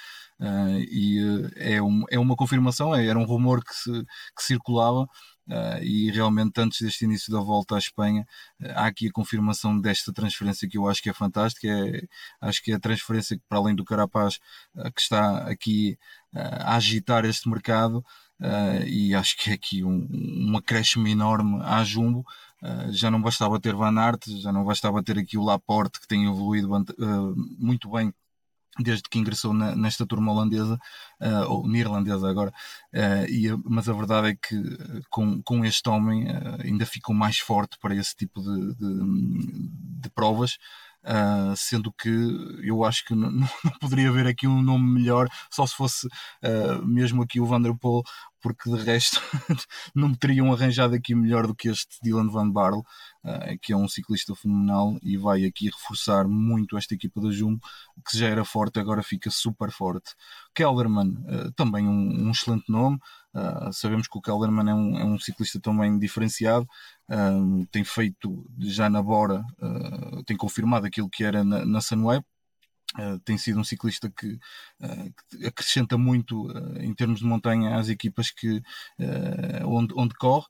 Uh, e uh, é, um, é uma confirmação, é, era um rumor que, se, que circulava uh, e realmente antes deste início da volta à Espanha há aqui a confirmação desta transferência que eu acho que é fantástica, é, acho que é a transferência que para além do Carapaz que está aqui a agitar este mercado e acho que é aqui um, um acréscimo enorme à Jumbo, Uh, já não bastava ter Van Aert, já não bastava ter aqui o Laporte que tem evoluído uh, muito bem desde que ingressou na, nesta turma holandesa, uh, ou neerlandesa agora, uh, e, mas a verdade é que com, com este homem uh, ainda ficou mais forte para esse tipo de, de, de provas. Uh, sendo que eu acho que não, não, poderia haver aqui um nome melhor, só se fosse uh, mesmo aqui o Vanderpool, porque de resto não me teriam arranjado aqui melhor do que este Dylan Van Barle, uh, que é um ciclista fenomenal e vai aqui reforçar muito esta equipa da Jumbo, que já era forte, agora fica super forte. Kelderman, também um, um, excelente nome, sabemos que o Kelderman é um, é um ciclista também diferenciado, tem feito já na Bora, uh, tem confirmado aquilo que era na, na Sunweb. Uh, tem sido um ciclista que, uh, que acrescenta muito em termos de montanha às equipas que, onde, onde corre.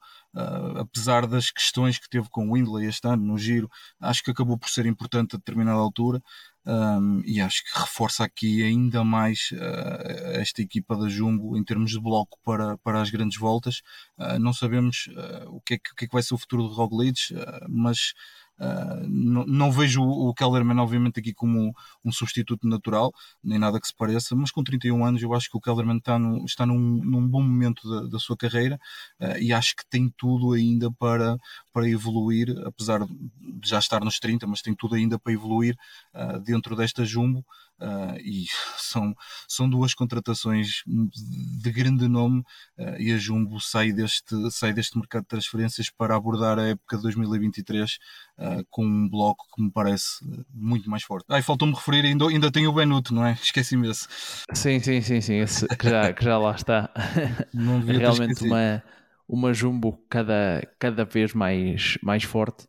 apesar das questões que teve com o Windley este ano no giro, acho que acabou por ser importante a determinada altura um, e acho que reforça aqui ainda mais uh, esta equipa da Jumbo em termos de bloco para, para as grandes voltas. Uh, não sabemos uh, o, que é que, o que, é que vai ser o futuro do Roglic, mas Uh, não, vejo o Kellerman, obviamente, aqui como um substituto natural, nem nada que se pareça, mas com 31 anos eu acho que o Kellerman está, no, está num, num, bom momento da, da sua carreira uh, e acho que tem tudo ainda para, para evoluir, apesar de já estar nos 30, mas tem tudo ainda para evoluir uh, dentro desta Jumbo. Uh, e são, são duas contratações de grande nome uh, e a Jumbo sai deste, sai deste mercado de transferências para abordar a época de 2023 uh, com um bloco que me parece muito mais forte. Ah, faltou-me referir, ainda, ainda tem o Benuto, não é? Esqueci-me esse. Sim, sim, sim, sim, esse que, já, que já lá está. Realmente uma, uma Jumbo cada, cada vez mais, mais forte.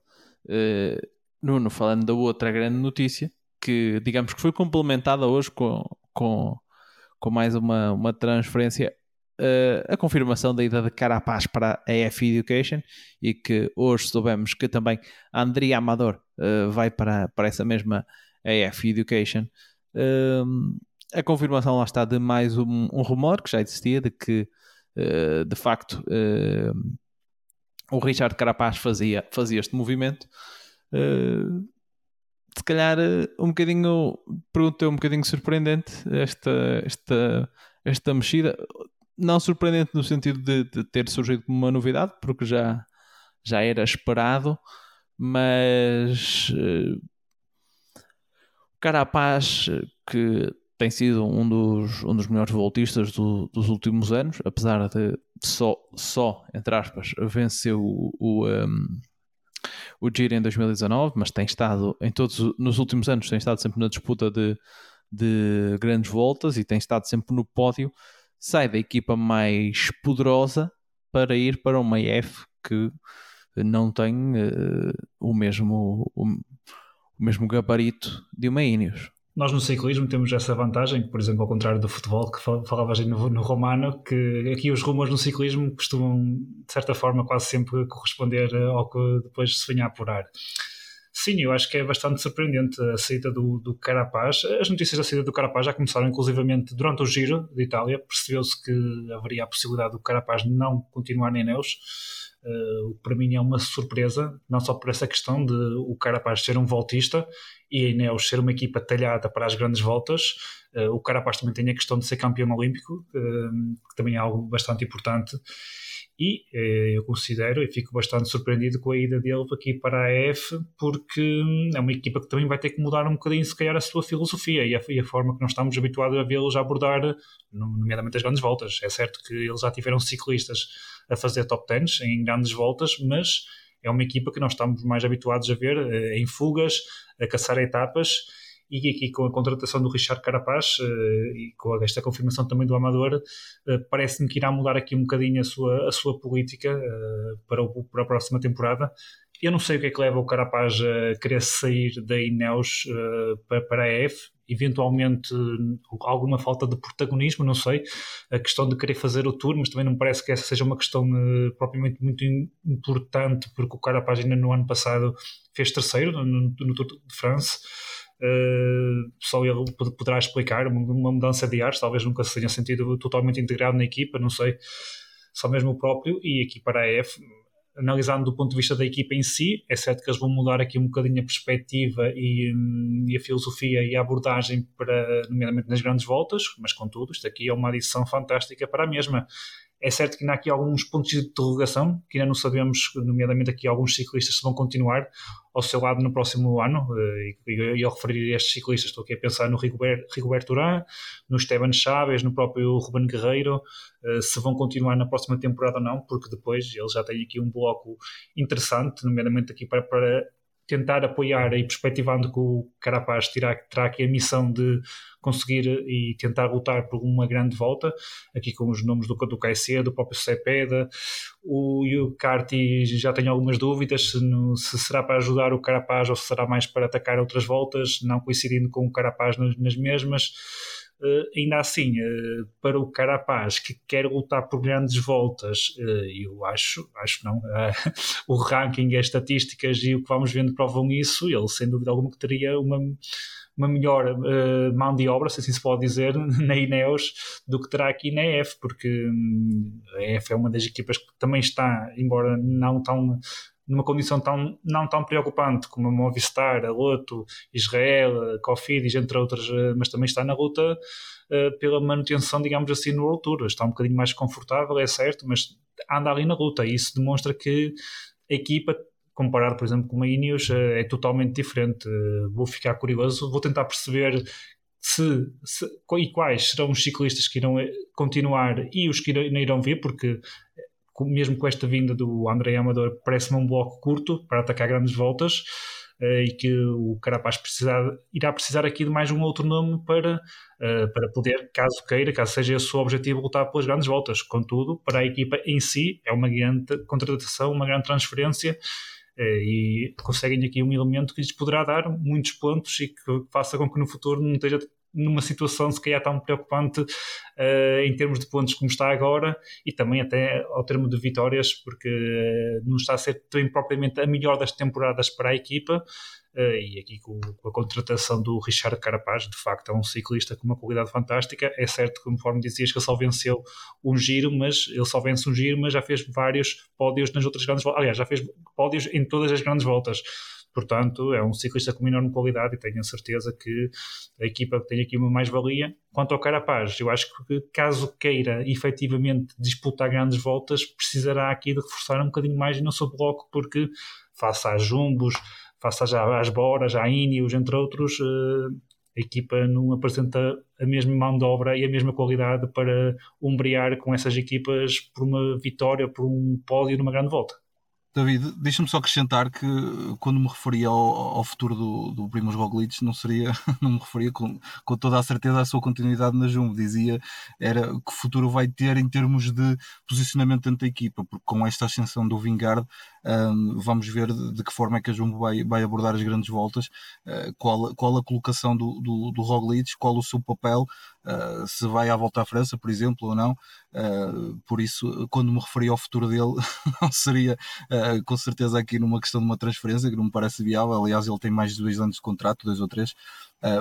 Nuno, falando da outra grande notícia, que digamos que foi complementada hoje com, com, com mais uma, uma transferência uh, a confirmação da ida de Carapaz para a EF Education e que hoje soubemos que também André Amador uh, vai para, para essa mesma EF Education. Uh, a confirmação lá está de mais um, um rumor que já existia de que de facto o Richard Carapaz fazia, fazia este movimento. Uh, se calhar eh, um bocadinho, pergunta um bocadinho surpreendente esta, esta, esta mexida. Não surpreendente no sentido de, de, ter surgido como uma novidade, porque já, já era esperado, mas uh, o Carapaz, que tem sido um dos, um dos melhores voltistas do, dos últimos anos, apesar de só, só entre aspas, vencer o, o um, o Giro em 2019, mas tem estado em todos nos últimos anos tem estado sempre na disputa de, de grandes voltas e tem estado sempre no pódio. Sai da equipa mais poderosa para ir para uma IF que não tem uh, o mesmo o, o, mesmo gabarito de uma Ineos. Nós no ciclismo temos essa vantagem, por exemplo, ao contrário do futebol, que falavas no, no Romano, que aqui os rumores no ciclismo costumam, de certa forma, quase sempre corresponder ao que depois se venha a apurar. Sim, eu acho que é bastante surpreendente a saída do, do Carapaz. As notícias da saída do Carapaz já começaram, inclusivamente, durante o Giro de Itália. Percebeu-se que haveria a possibilidade do Carapaz não continuar na Ineos Uh, para mim é uma surpresa, não só por essa questão de o Carapaz ser um voltista e a Ineos ser uma equipa talhada para as grandes voltas. Uh, o Carapaz também tem a questão de ser campeão olímpico, uh, que também é algo bastante importante. E eu considero e fico bastante surpreendido com a ida dele aqui para a EF, porque é uma equipa que também vai ter que mudar um bocadinho, se calhar, a sua filosofia e a, e a forma que nós estamos habituados a vê-los abordar, nomeadamente as grandes voltas. É certo que eles já tiveram ciclistas a fazer top 10 em grandes voltas, mas é uma equipa que nós estamos mais habituados a ver eh, em fugas, a caçar etapas e aqui com a contratação do Richard Carapaz eh, e com esta confirmação também do Amador, eh, parece-me que irá mudar aqui um bocadinho a sua, a sua política para, o, para a próxima temporada. Eu não sei o que é que leva o Carapaz a querer sair da Ineos para, a F. Eventualmente alguma falta de protagonismo, não sei, a questão de querer fazer o tour, mas também não parece que essa seja uma questão uh, propriamente muito importante, porque o Carapaz ainda no ano passado fez terceiro no, no Tour de France. Uh, só ele poderá explicar uma mudança de ares, talvez nunca se tenha sentido totalmente integrado na equipa, não sei, só mesmo o próprio, e aqui para a F analisando do ponto de vista da equipa em si, é certo que eles vão mudar aqui um bocadinho a perspectiva e, hum, e, a filosofia e a abordagem, para, nomeadamente nas grandes voltas, mas contudo, isto aqui é uma adição fantástica para a mesma. É certo que ainda há aqui alguns pontos de interrogação, que ainda não sabemos, nomeadamente aqui alguns ciclistas se vão continuar ao seu lado no próximo ano, eh, e eu referir a estes ciclistas, estou aqui a pensar no Rigoberto, Rigoberto Urán, no Esteban Chaves, no próprio Ruben Guerreiro, eh, se vão continuar na próxima temporada ou não, porque depois eles já têm aqui um bloco interessante, nomeadamente aqui para, para tentar apoiar e perspectivando que o Carapaz terá, terá aqui a missão de conseguir e tentar lutar por uma grande volta, aqui com os nomes do, do KC, do próprio Cepeda, o, o Carti já tenho algumas dúvidas se, no, se, será para ajudar o Carapaz ou se será mais para atacar outras voltas, não coincidindo com o Carapaz nas, nas mesmas. Uh, ainda assim, uh, para o Carapaz que quer lutar por grandes voltas, uh, eu acho, acho não, o ranking, as estatísticas e o que vamos vendo provam isso. Ele, sem dúvida alguma, que teria uma, uma melhor mão de obra, se assim se pode dizer, na Ineos do que terá aqui na EF, porque um, a EF é uma das equipas que também está, embora não tão numa condição tão, não tão preocupante como a Movistar, a Loto, Israel, a Cofidis, entre outras, eh, mas também está na luta uh, pela manutenção, digamos assim, no Tour. Está um bocadinho mais confortável, é certo, mas anda ali na luta e isso demonstra que a equipa comparado, por exemplo, com a Ineos, eh, é totalmente diferente. Vou ficar curioso, vou tentar perceber se, se, e quais serão os ciclistas que irão continuar e os que irão, irão vir, porque mesmo com esta vinda do André Amador, parece-me um bloco curto para atacar grandes voltas uh, e que o Carapaz precisar, irá precisar aqui de mais um outro nome para, uh, para poder, caso queira, caso seja esse o objetivo, lutar pelas grandes voltas. Contudo, para a equipa em si, é uma grande contratação, uma grande transferência. Uh, e conseguem aqui um elemento que lhes poderá dar muitos pontos e que faça com que no futuro não esteja numa situação se calhar tão preocupante uh, em termos de pontos como está agora e também até ao termo de vitórias, porque uh, não está a ser também propriamente a melhor das temporadas para a equipa. Uh, e aqui com, com, a contratação do Richard Carapaz, de facto é um ciclista com uma qualidade fantástica. É certo conforme dizias, que ele só venceu um giro, mas ele só vence um giro, mas já fez vários pódios nas outras grandes voltas. Aliás, já fez pódios em todas as grandes voltas. Portanto, é um ciclista com enorme qualidade e tenho a certeza que a equipa tem aqui uma mais-valia. Quanto ao Carapaz, eu acho que caso queira efetivamente disputar grandes voltas, precisará aqui de reforçar um bocadinho mais no seu bloco, porque face às Jumbos, face às Boras, à Ineos, entre outros, eh, a equipa não apresenta a mesma mão de obra e a mesma qualidade para umbrear com essas equipas por uma vitória, por um pódio numa grande volta. David, deixa-me só acrescentar que quando me referia ao, ao futuro do, do Primoz Roglic, não seria, não me referia com, com toda a certeza à sua continuidade na Jumbo, dizia era que futuro vai ter em termos de posicionamento dentro da equipa, porque com esta ascensão do Vingard um, vamos ver de, de, que forma é que a Jumbo vai, vai abordar as grandes voltas, uh, qual, qual a colocação do, do, do Roglic, qual o seu papel, uh, se vai à volta à França, por exemplo, ou não. Uh, por isso, quando me referi ao futuro dele, não seria com certeza aqui numa questão de uma transferência que não me parece viável. Aliás, ele tem mais de dois anos de contrato, dois ou três,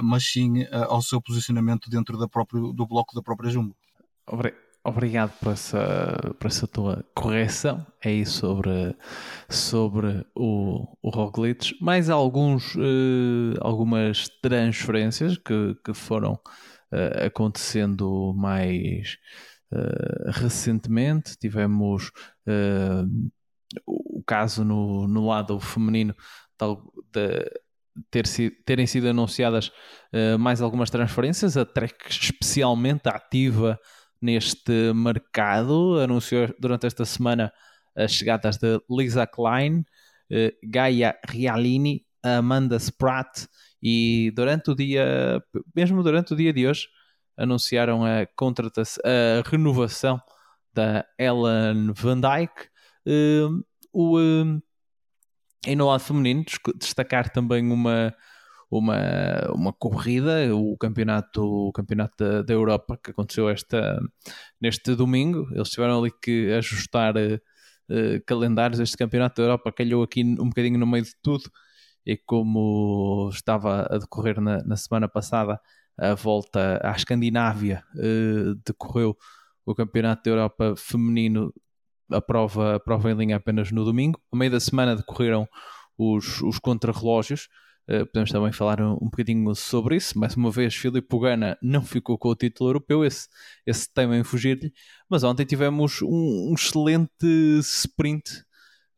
mas sim ao seu posicionamento dentro da próprio, do bloco da própria Jumbo. Obrigado por essa, por essa tua correção aí sobre, sobre o, o. Mais alguns, uh, algumas transferências que, que foram uh, acontecendo mais uh, recentemente. Tivemos o caso no, no lado feminino de, ter terem sido anunciadas mais algumas transferências. A Trek especialmente ativa neste mercado. Anunciou durante esta semana as chegadas de Lisa Klein, eh, Gaia Rialini, Amanda Spratt e durante o dia, mesmo durante o dia de hoje, anunciaram a contratação, a renovação da Ellen Van Dyke. Uh, o, uh, E no lado feminino, destacar também uma, uma, uma corrida, o campeonato, o campeonato da, da Europa que aconteceu esta, neste domingo. Eles tiveram ali que ajustar uh, calendários. Este campeonato da Europa calhou aqui um bocadinho no meio de tudo. E como estava a decorrer na, na semana passada, a volta à Escandinávia uh, decorreu o Campeonato da Europa Feminino, a prova, a prova em linha apenas no domingo. A meio da semana decorreram os, os contrarrelógios. Uh, podemos também falar um, um bocadinho sobre isso. Mais uma vez, Filipe Gana não ficou com o título europeu, esse, esse tema em fugir-lhe. Mas ontem tivemos um, um excelente sprint,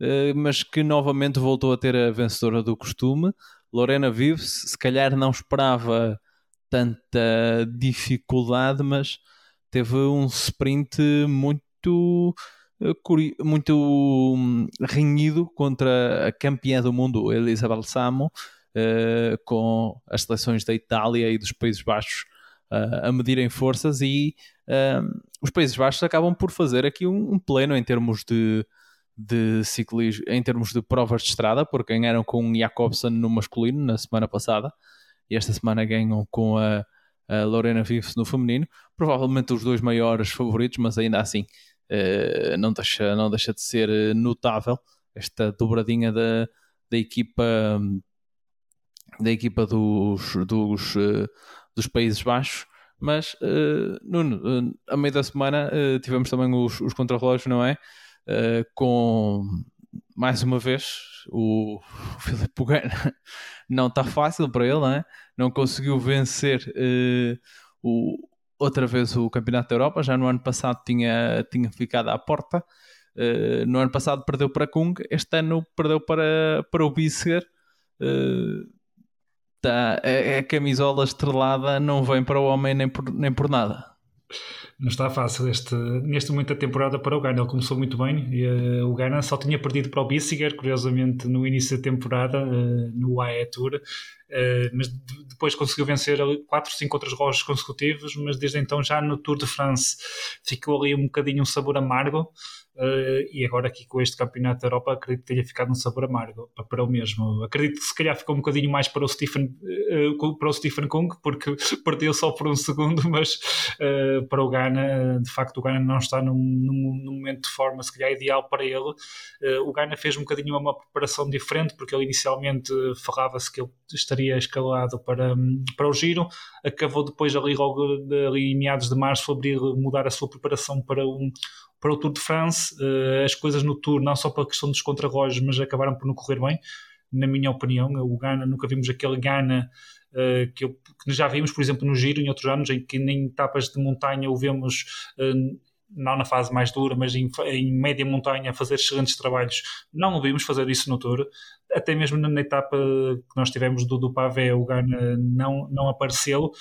uh, mas que novamente voltou a ter a vencedora do costume. Lorena Vives, se calhar não esperava tanta dificuldade, mas teve um sprint muito eh, muito hum, renhido contra a campeã do mundo, Elisa Balsamo, uh, com as seleções da Itália e dos Países Baixos uh, a medirem forças e uh, os Países Baixos acabam por fazer aqui um, um pleno em termos de, de ciclismo, em termos de provas de estrada, porque ganharam com o Jacobsen no masculino na semana passada e esta semana ganham com a, a Lorena Vives no feminino, provavelmente os dois maiores favoritos, mas ainda assim uh, não, deixa, não deixa de ser eh, notável esta dobradinha da, da equipa da equipa dos, dos, uh, dos Países Baixos. Mas, uh, Nuno, uh, a meio da semana uh, tivemos também os, os contrarrelógios, não é? com mais uma vez o Filipe Gana não está fácil para ele, não, é? não conseguiu vencer o, outra vez o Campeonato da Europa. Já no ano passado tinha, tinha ficado à porta. Uh, no ano passado perdeu para Kung, este ano perdeu para, para o Bissiger. Tá, a, a, camisola estrelada não vem para o homem nem por, nem por nada. Não está fácil este, neste momento da temporada para o Ghana. Ele começou muito bem e uh, o Ghana só tinha perdido para o Bissiger, curiosamente, no início da temporada, uh, no AE Tour. Uh, mas depois conseguiu vencer 4, 5 outros rojas consecutivos, mas desde então já no Tour de France ficou ali um bocadinho um sabor amargo. Uh, e agora aqui com este campeonato da Europa acredito que tenha ficado um sabor amargo para o mesmo. Acredito que se calhar ficou um bocadinho mais para o Stephen, uh, para o Stephen Kung, porque perdeu só por um segundo, mas uh, para o Ghana, de facto o Ghana não está num, num, num momento de forma se calhar ideal para ele. o Ghana fez um bocadinho uma preparação diferente, porque ele inicialmente falava-se que ele estaria escalado para, para o giro, acabou depois ali logo ali em meados de março abrir, mudar a sua preparação para um para o Tour de France. Uh, as coisas no Tour, não só pela questão dos contrarrelógios, mas acabaram por não correr bem, na minha opinião. O Ghana, nunca vimos aquele Ghana uh, que, eu, que, já vimos, por exemplo, no Giro, em outros anos, em que nem etapas de montanha o vemos. Uh, não na fase mais dura, mas em, em, média montanha, fazer excelentes trabalhos. Não o vimos fazer isso no Tour. Até mesmo na, etapa que nós tivemos do, do Pavé, o Ghana não, não apareceu.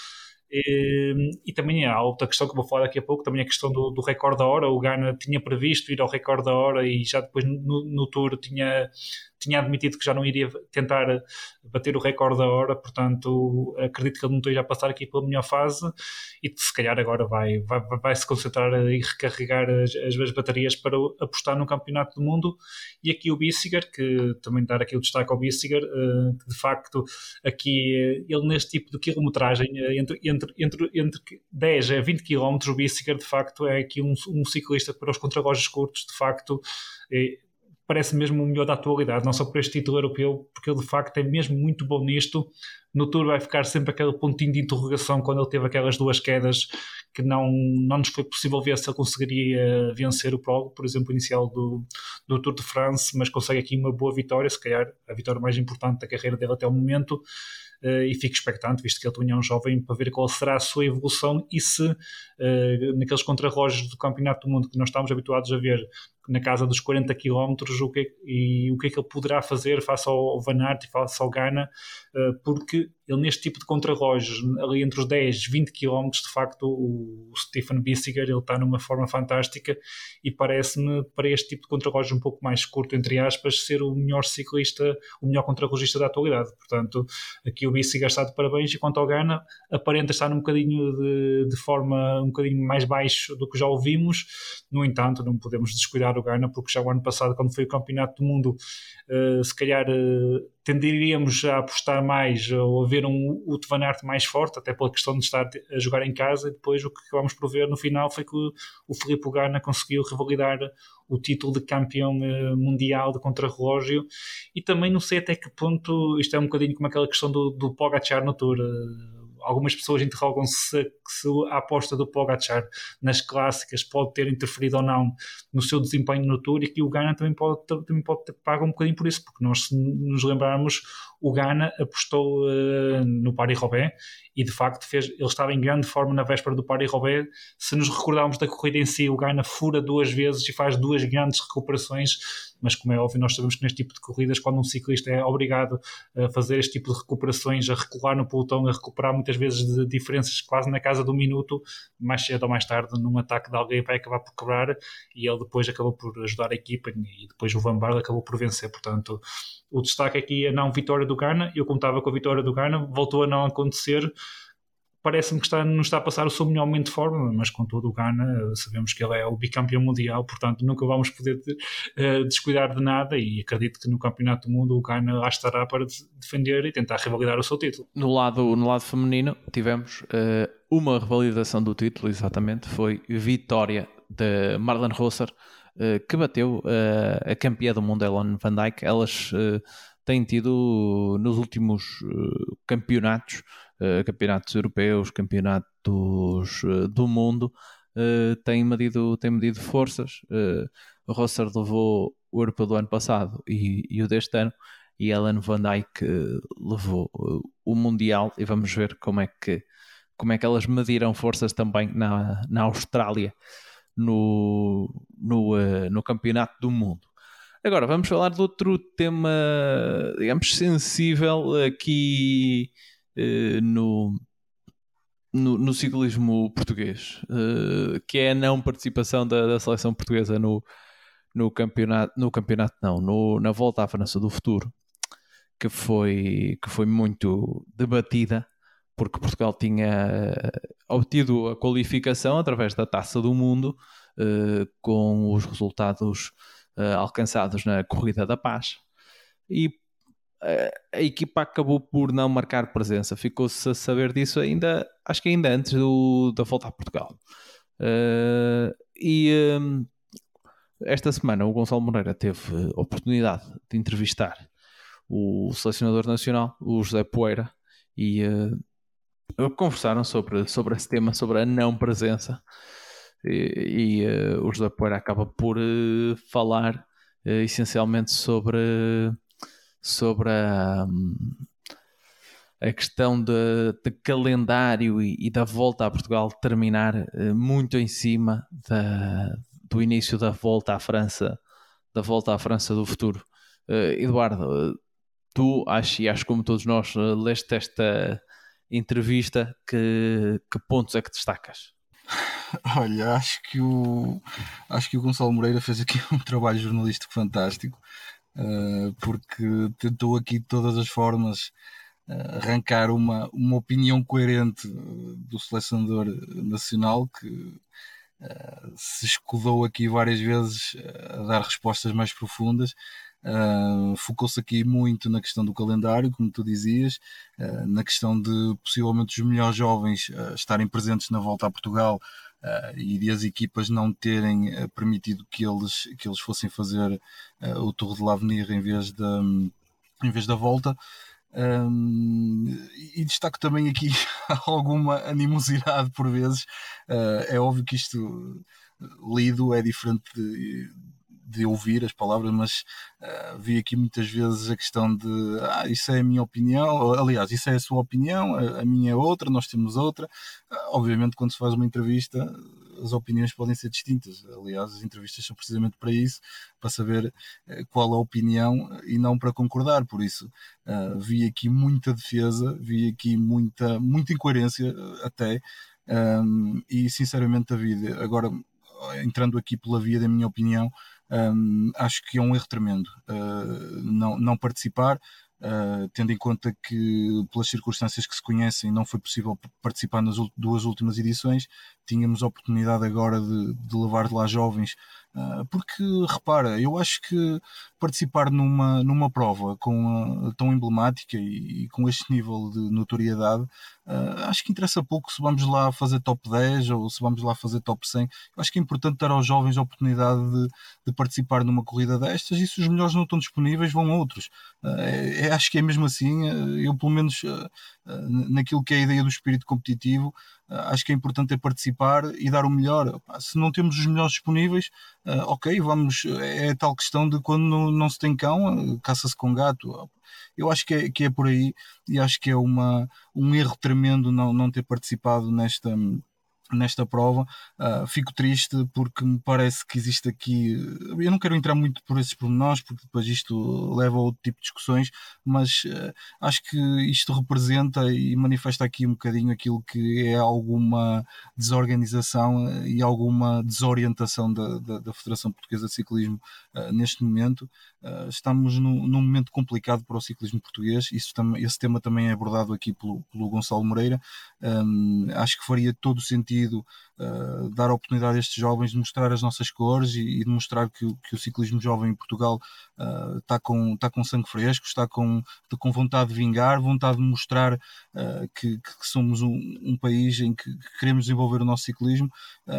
E, e, também há outra questão que vou falar daqui a pouco, também a questão do, do recorde da hora. O Ghana tinha previsto ir ao recorde da hora e já depois no, no Tour tinha tinha admitido que já não iria tentar bater o recorde da hora, portanto acredito que ele não esteja a passar aqui pela melhor fase e se calhar agora vai, vai, vai se concentrar e recarregar as, as baterias para apostar no Campeonato do Mundo. E aqui o Bissiger, que também dar aqui o destaque ao Bissiger, eh, que de facto aqui eh, ele neste tipo de quilometragem eh, entre, entre, entre, entre 10 a 20 km o Bissiger de facto é aqui um, um ciclista para os contrarrelógios curtos de facto parece mesmo o melhor da atualidade, não só por este título europeu, porque ele de facto é mesmo muito bom nisto. No Tour vai ficar sempre aquele pontinho de interrogação quando ele teve aquelas duas quedas que não, não nos foi possível ver se ele conseguiria vencer o prólogo, por exemplo, inicial do, do Tour de France, mas consegue aqui uma boa vitória, se calhar a vitória mais importante da carreira dele até o momento. Uh, e fico expectante, visto que ele também é um jovem, para ver qual será a sua evolução e se uh, naqueles contrarrelógios do Campeonato do Mundo que nós estamos habituados a ver na casa dos 40 km o que, é e o que é que ele poderá fazer face ao Van Aert e face ao Ghana, uh, porque ele neste tipo de contrarrelógios, ali entre os 10 20 km, de facto o, Stephen Bissiger ele está numa forma fantástica e parece-me para este tipo de contrarrelógio um pouco mais curto, entre aspas, ser o melhor ciclista, o melhor contrarrelogista da atualidade. Portanto, aqui o Bissiger está de parabéns e quanto ao Ghana, aparenta estar um bocadinho de, de forma um bocadinho mais baixo do que já ouvimos, no entanto não podemos descuidar o Ghana, porque já o ano passado, quando foi o Campeonato do Mundo, uh, se calhar uh, tenderíamos a apostar mais ou a ver um Uto Van Aert mais forte, até pela questão de estar a jogar em casa, e depois o que acabamos por ver no final foi que o, o Filipe Ghana conseguiu revalidar o título de campeão uh, mundial de contrarrelógio. E também não sei até que ponto isto é um bocadinho como aquela questão do, do Pogacar no Tour algumas pessoas interrogam-se se a aposta do Pogacar nas clássicas pode ter interferido ou não no seu desempenho no Tour e que o Ghana também pode, também pode ter pago um bocadinho por isso, porque nós se nos lembrarmos o Ghana apostou uh, no Paris-Roubaix e de facto fez, ele estava em grande forma na véspera do Paris-Roubaix. Se nos recordarmos da corrida em si, o Ghana fura duas vezes e faz duas grandes recuperações mas como é óbvio, nós sabemos que neste tipo de corridas, quando um ciclista é obrigado a fazer este tipo de recuperações, a recuar no pelotão, a recuperar muitas vezes de diferenças quase na casa do minuto, mais cedo ou mais tarde, num ataque de alguém vai acabar por quebrar e ele depois acabou por ajudar a equipa e depois o Van Barle acabou por vencer. Portanto, o destaque aqui é a não vitória do Ghana. Eu contava com a vitória do Ghana, voltou a não acontecer parece-me que está, não está a passar o seu melhor momento de forma, mas contudo o Ghana, sabemos que ele é o bicampeão mundial, portanto nunca vamos poder uh, descuidar de nada e acredito que no Campeonato do Mundo o Ghana lá estará para defender e tentar revalidar o seu título. No lado, no lado feminino tivemos uh, uma revalidação do título, exatamente, foi vitória de Marlon Rosser, uh, que bateu a campeã do mundo, Ellen Van Dijk. Elas têm tido nos últimos campeonatos campeonatos europeus, campeonatos uh, do mundo, uh, tem, medido, tem medido forças. O Rosser levou o europeu do ano passado e, e o deste ano, e Ellen Van Dijk levou o Mundial, e vamos ver como é que, como é que elas mediram forças também na, na Austrália no, no, no Campeonato do Mundo. Agora vamos falar de outro tema, digamos, sensível aqui uh, no, no, no, ciclismo português, uh, que é a não participação da, da, seleção portuguesa no, no campeonato, no campeonato não, no, na volta à França do futuro, que foi, que foi muito debatida, porque Portugal tinha obtido a qualificação através da Taça do Mundo, uh, com os resultados uh, alcançados na Corrida da Paz. E a equipa acabou por não marcar presença. Ficou-se a saber disso ainda, acho que ainda antes do, da volta a Portugal. Uh, e um, esta semana o Gonçalo Moreira teve oportunidade de entrevistar o selecionador nacional, o José Poeira, e uh, conversaram sobre, sobre esse tema, sobre a não presença. E, e uh, o José Poeira acaba por falar essencialmente sobre sobre a, a questão de, de calendário e, e, da volta a Portugal terminar uh, muito em cima da, do início da volta à França, da volta à França do futuro. Uh, Eduardo, tu acho, e acho como todos nós, leste esta entrevista, que, que pontos é que destacas? Olha, acho que o acho que o Gonçalo Moreira fez aqui um trabalho jornalístico fantástico. Eh, porque tentou aqui de todas as formas uh, arrancar uma, uma opinião coerente eh, do selecionador nacional que uh, se escudou aqui várias vezes a dar respostas mais profundas. Focou-se aqui muito na questão do calendário, como tu dizias, na questão de possivelmente os melhores jovens estarem presentes na volta a Portugal Uh, e de as equipas não terem uh, permitido que eles, que eles fossem fazer uh, o Tour de l'Avenir em vez da, em vez da volta. Um, e destaco também aqui alguma animosidade por vezes. é óbvio que isto lido é diferente de, de ouvir as palavras, mas uh, vi aqui muitas vezes a questão de ah, isso é a minha opinião, aliás, isso é a sua opinião, a, minha é outra, nós temos outra. Uh, obviamente, quando se faz uma entrevista, as opiniões podem ser distintas. Aliás, as entrevistas são precisamente para isso, para saber uh, qual a opinião e não para concordar. Por isso, vi aqui muita defesa, vi aqui muita, muita incoerência até. Um, e sinceramente, David, agora entrando aqui pela via da minha opinião, um, acho que é um erro tremendo uh, não, não participar. Uh, tendo em conta que, pelas circunstâncias que se conhecem, não foi possível participar nas duas últimas edições, tínhamos a oportunidade agora de, de levar lá jovens ah, porque repara, eu acho que participar numa, numa prova com, tão emblemática e, e, com este nível de notoriedade, uh, acho que interessa pouco se vamos lá fazer top 10 ou se vamos lá fazer top 100. Eu acho que é importante dar aos jovens a oportunidade de, de participar numa corrida destas e se os melhores não estão disponíveis, vão outros. É, é, acho que é mesmo assim. Eu, pelo menos, naquilo que é a ideia do espírito competitivo, acho que é importante é participar e dar o melhor. Se não temos os melhores disponíveis, ok, vamos. É tal questão de quando não se tem cão, caça-se com gato. Eu acho que é, que é por aí e acho que é uma, um erro tremendo não, não ter participado nesta nesta prova. Uh, fico triste porque me parece que existe aqui. Eu não quero entrar muito por esses pormenores, porque depois isto leva a outro tipo de discussões, mas uh, acho que isto representa e manifesta aqui um bocadinho aquilo que é alguma desorganização ah, e alguma desorientação da, da, da Federação Portuguesa de Ciclismo uh, neste momento. estamos num, num, momento complicado para o ciclismo português, Isso, esse tema também é abordado aqui pelo, pelo Gonçalo Moreira. Um, acho que faria todo o sentido sentido uh, dar a oportunidade a estes jovens de mostrar as nossas cores e, e de mostrar que, que, o ciclismo jovem em Portugal uh, está, com, está com sangue fresco, está com, com vontade de vingar, vontade de mostrar uh, que, que, somos um, um, país em que, queremos desenvolver o nosso ciclismo.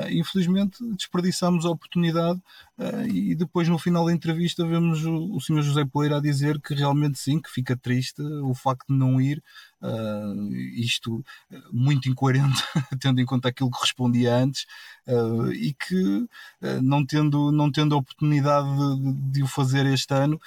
infelizmente desperdiçamos a oportunidade e depois no final da entrevista vemos o, o Sr. José Poeira a dizer que realmente sim, que fica triste o facto de não ir Uh, isto muito incoerente, tendo em conta aquilo que respondia antes, uh, e que, não, tendo, não tendo a oportunidade de, de o fazer este ano,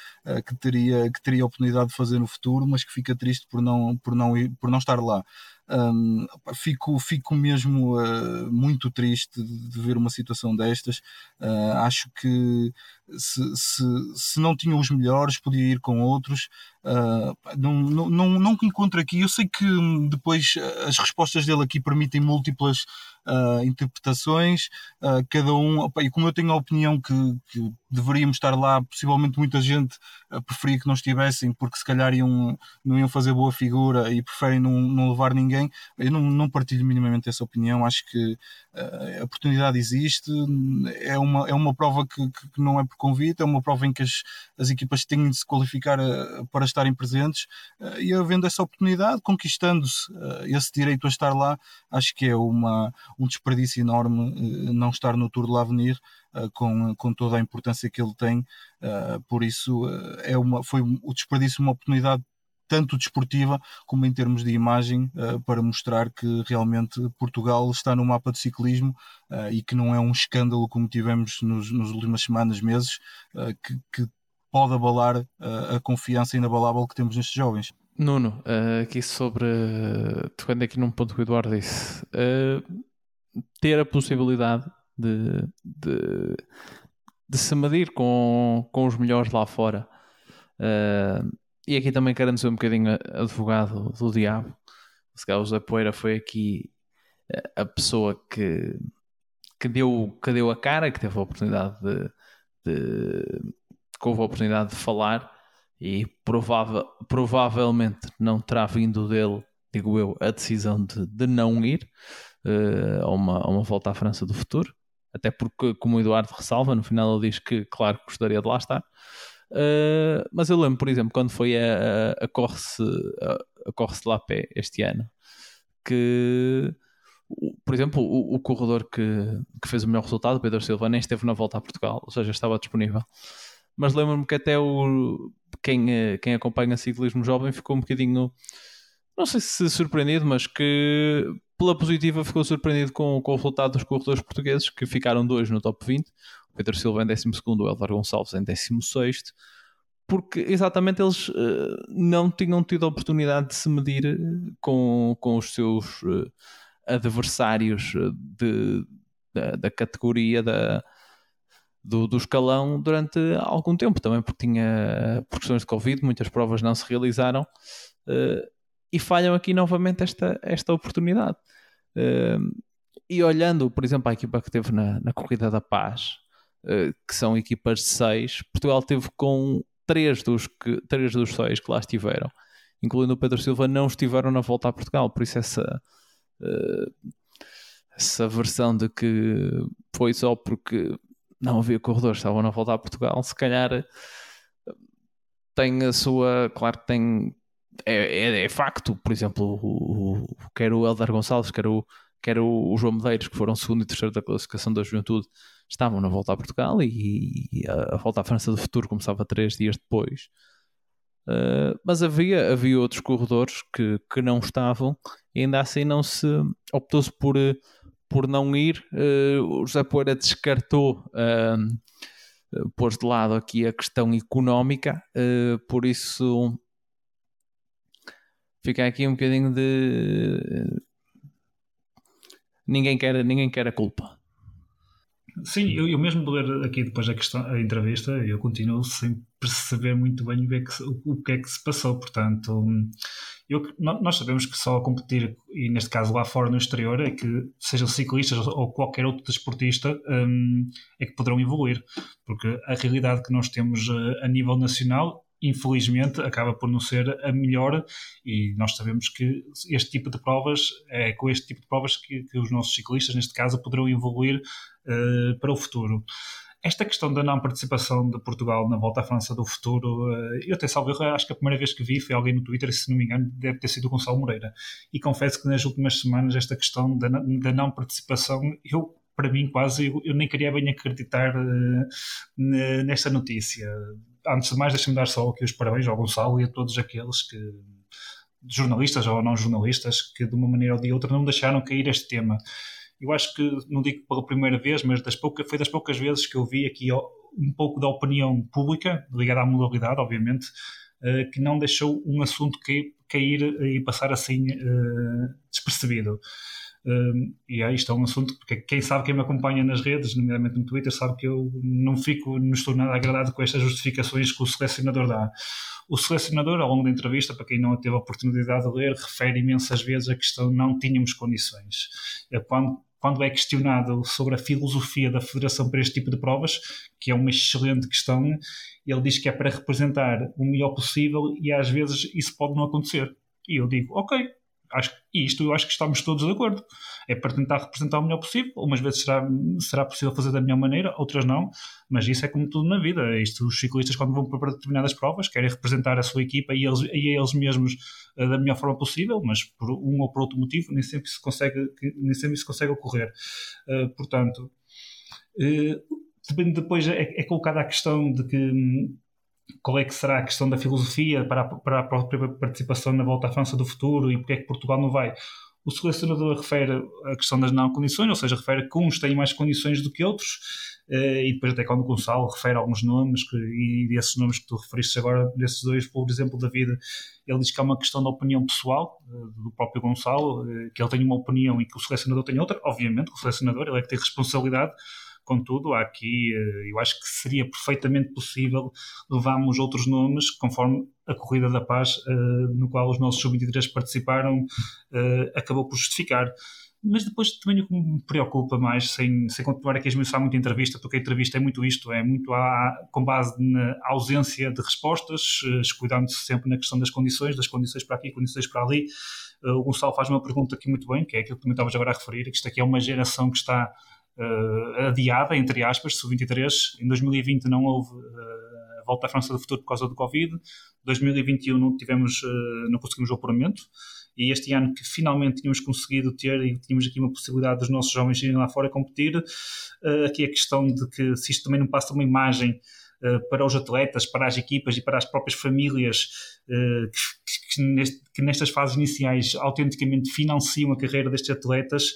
que, teria, que teria a oportunidade de fazer no futuro, mas que fica triste por não, por não, ir, por não estar lá. Um, fico, fico mesmo uh, muito triste de, ver uma situação destas. Uh, acho que se, se, se, não tinha os melhores, podia ir com outros. Uh, não, não, não, encontro aqui. Eu sei que hum, depois as respostas dele aqui permitem múltiplas uh, interpretações, uh, cada um, opa, e como eu tenho a opinião que, que, deveríamos estar lá, possivelmente muita gente preferia que não estivessem, porque se calhar iam, não iam fazer boa figura e preferem não, não levar ninguém, eu não, não partilho minimamente essa opinião, acho que a oportunidade existe, é uma, é uma prova que, que, não é por convite, é uma prova em que as, as equipas têm de se qualificar para estarem presentes, e havendo essa oportunidade, conquistando-se esse direito a estar lá, acho que é uma, um desperdício enorme uh, não estar no Tour de l'Avenir uh, com, com toda a importância que ele tem. Uh, por isso, é uma, foi o desperdício uma oportunidade tanto desportiva como em termos de imagem, uh, para mostrar que realmente Portugal está no mapa de ciclismo uh, e que não é um escândalo como tivemos nos, nos últimas semanas, meses, uh, que, que, pode abalar a confiança inabalável que temos nestes jovens. Nuno, aqui sobre. tocando aqui num ponto que o Eduardo disse ter a possibilidade de, de, de se medir com, com os melhores lá fora. E aqui também querendo ser um bocadinho advogado do diabo. Se calhar o Zé Poeira foi aqui a pessoa que, que, deu, que deu a cara, que teve a oportunidade de, de que houve a oportunidade de falar e provável, provavelmente não terá vindo dele, digo eu, a decisão de, de não ir uh, a, uma, a uma volta à França do futuro. Até porque, como o Eduardo ressalva, no final ele diz que, claro, gostaria de lá estar. Uh, mas eu lembro, por exemplo, quando foi a, a, a Corse, a, Corse de La este ano, que, por exemplo, o, o corredor que, que fez o melhor resultado, Pedro Silva, nem esteve na volta a Portugal, ou seja, estava disponível. Mas lembro-me que até o, quem, eh, quem acompanha ciclismo jovem ficou um bocadinho, não sei se surpreendido, mas que pela positiva, ficou surpreendido com, com o resultado dos corredores portugueses, que ficaram dois no top 20. O Pedro Silva em 12, o Álvaro Gonçalves em 16, porque exatamente eles uh, não tinham tido a oportunidade de se medir eh, com, com os seus uh, adversários de, da, da categoria da, do, do, escalão durante algum tempo, também porque tinha por questões de Covid, muitas provas não se realizaram. Uh, e falham aqui novamente esta, esta oportunidade. Uh, e olhando, por exemplo, a equipa que teve na, na Corrida da Paz, uh, que são equipas de seis, Portugal teve com três dos, que, três dos seis que lá estiveram, incluindo o Pedro Silva, não estiveram na volta a Portugal, por isso essa. Essa versão de que foi só porque não havia corredores, estavam a voltar a Portugal, se calhar tem a sua. Claro que tem. É, é, é facto, por exemplo, o, o, quer o Eldar Gonçalves, quer o, quer o, o João Medeiros, que foram segundo e terceiro da classificação da juventude, estavam na volta a Portugal e, e a, a, volta à França do Futuro começava três dias depois. Uh, mas havia, havia outros corredores que, que não estavam e ainda assim não se optou-se por, por não ir. Uh, o José Poeira descartou, uh, pôs de lado aqui a questão económica, uh, por isso fica aqui um bocadinho de ninguém quer, ninguém quer a culpa. Sim, eu, eu mesmo de ler aqui depois da questão, a entrevista, eu continuo sem perceber muito bem o que é que, o, o que, é que se passou. Portanto, eu, nós sabemos que só competir, e neste caso lá fora no exterior, é que sejam ciclistas ou qualquer outro desportista, um, é que poderão evoluir. Porque a realidade que nós temos eh, a nível nacional infelizmente acaba por não ser a melhor e nós sabemos que este tipo de provas é com este tipo de provas que, que os nossos ciclistas neste caso poderão evoluir uh, para o futuro esta questão da não participação de Portugal na volta à França do futuro, uh, eu até salvo acho que a primeira vez que vi foi alguém no Twitter, se não me engano, deve ter sido o Gonçalo Moreira. E confesso que nas últimas semanas esta questão da, da não participação, eu para mim quase eu, eu nem queria bem acreditar uh, nesta notícia antes de mais, deixem-me dar só aqui os parabéns ao Gonçalo e a todos aqueles que, jornalistas ou não jornalistas, que de uma maneira ou de outra não deixaram cair este tema. Eu acho que, não digo pela primeira vez, mas das pouca, foi das poucas vezes que eu vi aqui um pouco da opinião pública, ligada à modalidade, obviamente, eh, que não deixou um assunto cair e passar assim eh, despercebido. Um, e é isto é um assunto porque quem sabe quem me acompanha nas redes, nomeadamente no Twitter, sabe que eu não fico, não estou nada agradado com estas justificações que o selecionador dá. O selecionador, ao longo da entrevista, para quem não teve a oportunidade de ler, refere imensas vezes a questão não tínhamos condições. É quando, quando é questionado sobre a filosofia da Federação para este tipo de provas, que é uma excelente questão, ele diz que é para representar o melhor possível e às vezes isso pode não acontecer. E eu digo, ok, acho, e isto eu acho que estamos todos de acordo. É para tentar representar o melhor possível. Umas vezes será, será possível fazer da melhor maneira, outras não. Mas isso é como tudo na vida. É isto, os ciclistas, quando vão para determinadas provas, querem representar a sua equipa e, eles, e eles mesmos uh, da melhor forma possível, mas por um ou por outro motivo nem sempre se consegue, nem sempre se consegue ocorrer. Uh, portanto, uh, depois é, é colocada a questão de que hum, qual é que será a questão da filosofia para a, para a própria participação na Volta à França do futuro e porque é que Portugal não vai. O selecionador refere a questão das não condições, ou seja, refere que uns têm mais condições do que outros, eh, e depois até quando o Gonçalo refere alguns nomes, que, e desses nomes que tu referiste agora, desses dois, por exemplo, da vida, ele diz que é uma questão da opinião pessoal eh, do próprio Gonçalo, eh, que ele tem uma opinião e que o selecionador tem outra, obviamente, o selecionador, ele é que tem responsabilidade, Contudo, há aqui, eh, eu acho que seria perfeitamente possível levarmos outros nomes, conforme a Corrida da Paz, eh, no qual os nossos sub-23 participaram, eh, acabou por justificar. Mas depois também o que me preocupa mais, sem, sem continuar aqui a esmiuçar muito a entrevista, porque a entrevista é muito isto, é muito a, com base na ausência de respostas, escudando-se sempre na questão das condições, das condições para aqui, condições para ali. O Gonçalo faz uma pergunta aqui muito bem, que é aquilo que também estavas agora a referir, que isto aqui é uma geração que está uh, adiada, entre aspas, sub-23. Em 2020 não houve uh, a volta à França do futuro por causa do Covid. 2021 não tivemos, uh, não conseguimos o apuramento. E este ano que finalmente tínhamos conseguido ter e tínhamos aqui uma possibilidade dos nossos jovens irem lá fora competir, aqui a questão de que se isto também não passa uma imagem para os atletas, para as equipas e para as próprias famílias que, que, neste, que, nestas fases iniciais autenticamente financiam a carreira destes atletas,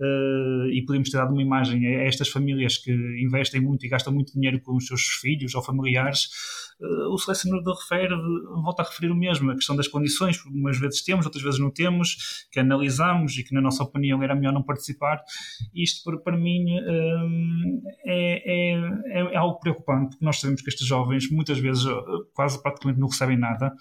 uh, e podemos ter dado uma imagem a estas famílias que investem muito e gastam muito dinheiro com os seus filhos ou familiares, o selecionador refere, volta a referir o mesmo, a questão das condições, umas vezes temos, outras vezes não temos, que analisamos e que na nossa opinião era melhor não participar. Isto para, mim uh, é, é, é, algo preocupante, porque nós sabemos que estes jovens muitas vezes quase praticamente não recebem nada,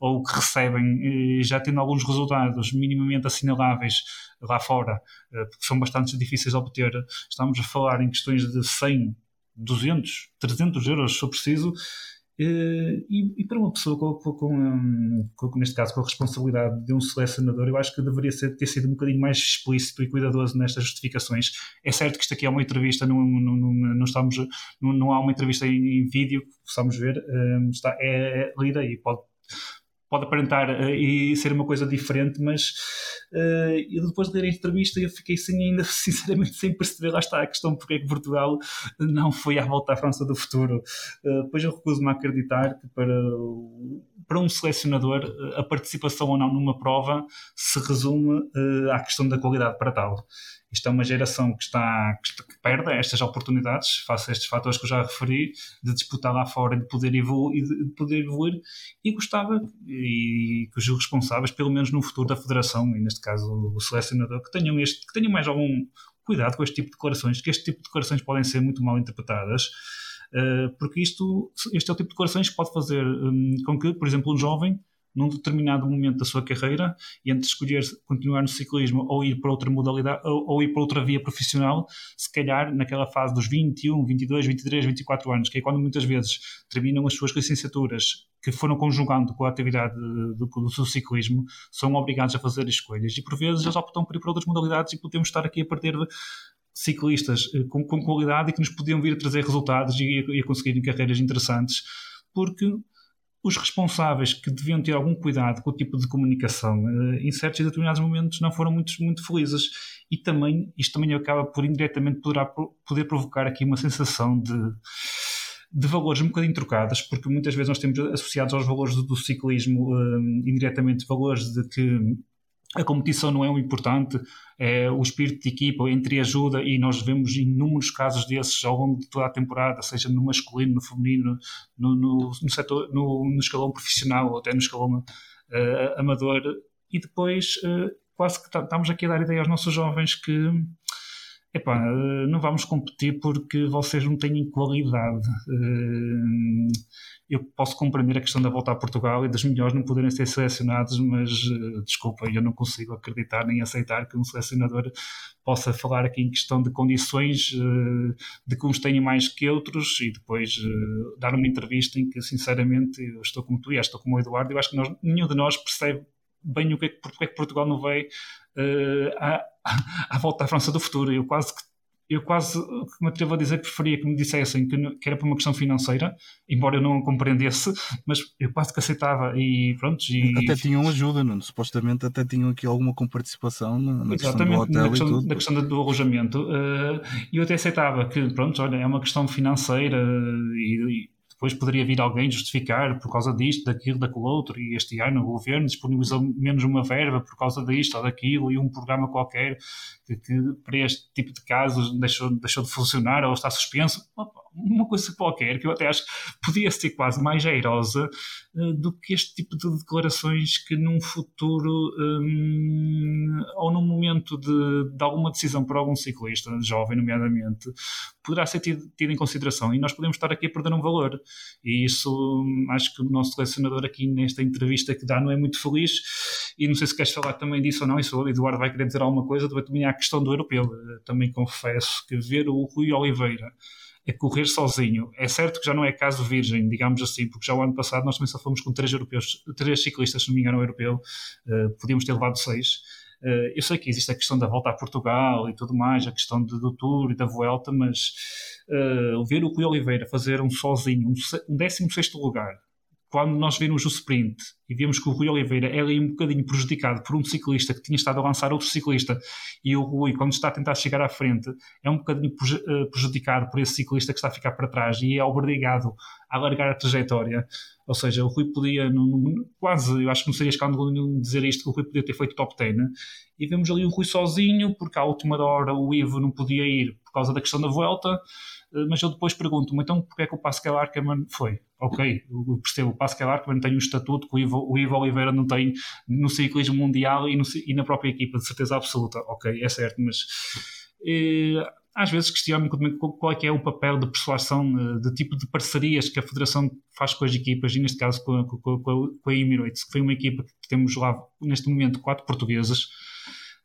ou que recebem, já tendo alguns resultados minimamente assinaláveis lá fora, eh, porque são bastante difíceis de obter. Estamos a falar em questões de 100, 200, 300 euros, se for preciso, e, e, para uma pessoa com, com, com, com, neste caso, com a responsabilidade de um selecionador, eu acho que deveria ser, ter sido um bocadinho mais explícito e cuidadoso nestas justificações. É certo que isto aqui é uma entrevista, não, não, não, não estamos, não, não, há uma entrevista em, em vídeo que possamos ver, uh, está, é, é lida e pode pode aparentar uh, e ser uma coisa diferente, mas uh, eu depois de ler a entrevista eu fiquei sem, ainda sinceramente sem perceber, lá está a questão porque é que Portugal não foi à volta à França do futuro. Uh, depois eu recuso-me a acreditar que para, para um selecionador a participação ou não numa prova se resume à questão da qualidade para tal. Isto é uma geração que está que, perde estas oportunidades, face a estes fatores que eu já referi, de disputar lá fora, de poder evoluir, de poder evoluir e gostava e que os responsáveis, pelo menos no futuro da federação, e neste caso o selecionador, que tenham este, que tenham mais algum cuidado com este tipo de declarações, que este tipo de declarações podem ser muito mal interpretadas. Uh, porque isto, este é o tipo de declarações que pode fazer um, com que, por exemplo, um jovem num determinado momento da sua carreira e entre escolher continuar no ciclismo ou ir para outra modalidade ou, ou, ir para outra via profissional, se calhar naquela fase dos 21, 22, 23, 24 anos, que é quando muitas vezes terminam as suas licenciaturas que foram conjugando com a atividade do, do seu ciclismo, são obrigados a fazer escolhas e por vezes eles optam por ir para outras modalidades e podemos estar aqui a perder ciclistas eh, com, com qualidade e que nos podiam vir a trazer resultados e, e a conseguirem carreiras interessantes porque os responsáveis que deviam ter algum cuidado com o tipo de comunicação eh, em certos e determinados momentos não foram muito, muito felizes. E também, isto também acaba por indiretamente poderá poder provocar aqui uma sensação de, de valores um bocadinho trocados, porque muitas vezes nós temos associados aos valores do, do ciclismo um, indiretamente valores de que a competição não é o importante, é o espírito de equipa, entre ajuda, e nós vemos inúmeros casos desses ao longo de toda a temporada, seja no masculino, no feminino, no, no, no setor, no, no, escalão profissional ou até no escalão uh, amador. E depois, uh, quase que estamos aqui a dar ideia aos nossos jovens que epá, uh, não vamos competir porque vocês não têm qualidade. Eu posso compreender a questão da volta a Portugal e dos melhores não poderem ser selecionados, mas uh, desculpa, eu não consigo acreditar nem aceitar que um selecionador possa falar aqui em questão de condições de que uns tenham mais que outros e depois dar uma entrevista em que, sinceramente, eu estou como tu e estou como o Eduardo, eu acho que nós, nenhum de nós percebe bem o que é que, porque é que Portugal não vai à, à volta à França do futuro. Eu quase que eu quase me atrevo a dizer que preferia que me dissessem que, era por uma questão financeira, embora eu não compreendesse, mas eu quase que aceitava e pronto. E... Até tinham ajuda, não? supostamente até tinham aqui alguma comparticipação na, na questão do hotel na questão, e tudo. Na questão do alojamento. Uh, eu até aceitava que, pronto, olha, é uma questão financeira e, e depois poderia vir alguém justificar por causa disto, daquilo, daquele outro, e este ano o governo disponibilizou menos uma verba por causa disto ou daquilo, e um programa qualquer que, que para este tipo de casos deixou, deixou de funcionar ou está suspenso. Uma coisa qualquer que eu até acho que podia ser quase mais airosa uh, do que este tipo de declarações que num futuro um, ou num momento de, de, alguma decisão por algum ciclista, jovem nomeadamente, poderá ser tido, tido, em consideração e nós podemos estar aqui a perder um valor e isso um, acho que o nosso selecionador aqui nesta entrevista que dá não é muito feliz e não sei se queres falar também disso ou não, isso o Eduardo vai querer dizer alguma coisa, também há a questão do europeu, uh, também confesso que ver o Rui Oliveira a correr sozinho. É certo que já não é caso virgem, digamos assim, porque já o ano passado nós também só fomos com três europeus, três ciclistas, se não me engano, europeu, uh, podíamos ter levado seis. Uh, eu sei que existe a questão da volta a Portugal e tudo mais, a questão de, do Tour e da Vuelta, mas uh, ver o Rui Oliveira fazer um sozinho, um, um 16 lugar, quando nós vimos o sprint e vimos que o Rui Oliveira é ali um bocadinho prejudicado por um ciclista que tinha estado a lançar outro ciclista e o Rui, quando está a tentar chegar à frente, é um bocadinho eh, prejudicado por esse ciclista que está a ficar para trás e é obrigado a alargar a trajetória. Ou seja, o Rui podia, quase, eu acho que não seria escândalo nenhum dizer isto, que o Rui podia ter feito top 10. E vemos ali o Rui sozinho, porque à última hora o Ivo não podia ir por causa da questão da volta. Eh, mas eu depois pergunto-me, então porquê é que o Pascal Arcaman foi? Ok, eu percebo, o Pascal Arcaman tem um estatuto que o Ivo, o Ivo Oliveira não tem no ciclismo mundial e, no, e, na própria equipa, de certeza absoluta. Ok, é certo, mas eh, às vezes questiono-me qual é que é o papel de persuasão, eh, de tipo de parcerias que a Federação faz com as equipas, e neste caso com a, com, com, a Emirates, que foi uma equipa que temos lá neste momento quatro portugueses,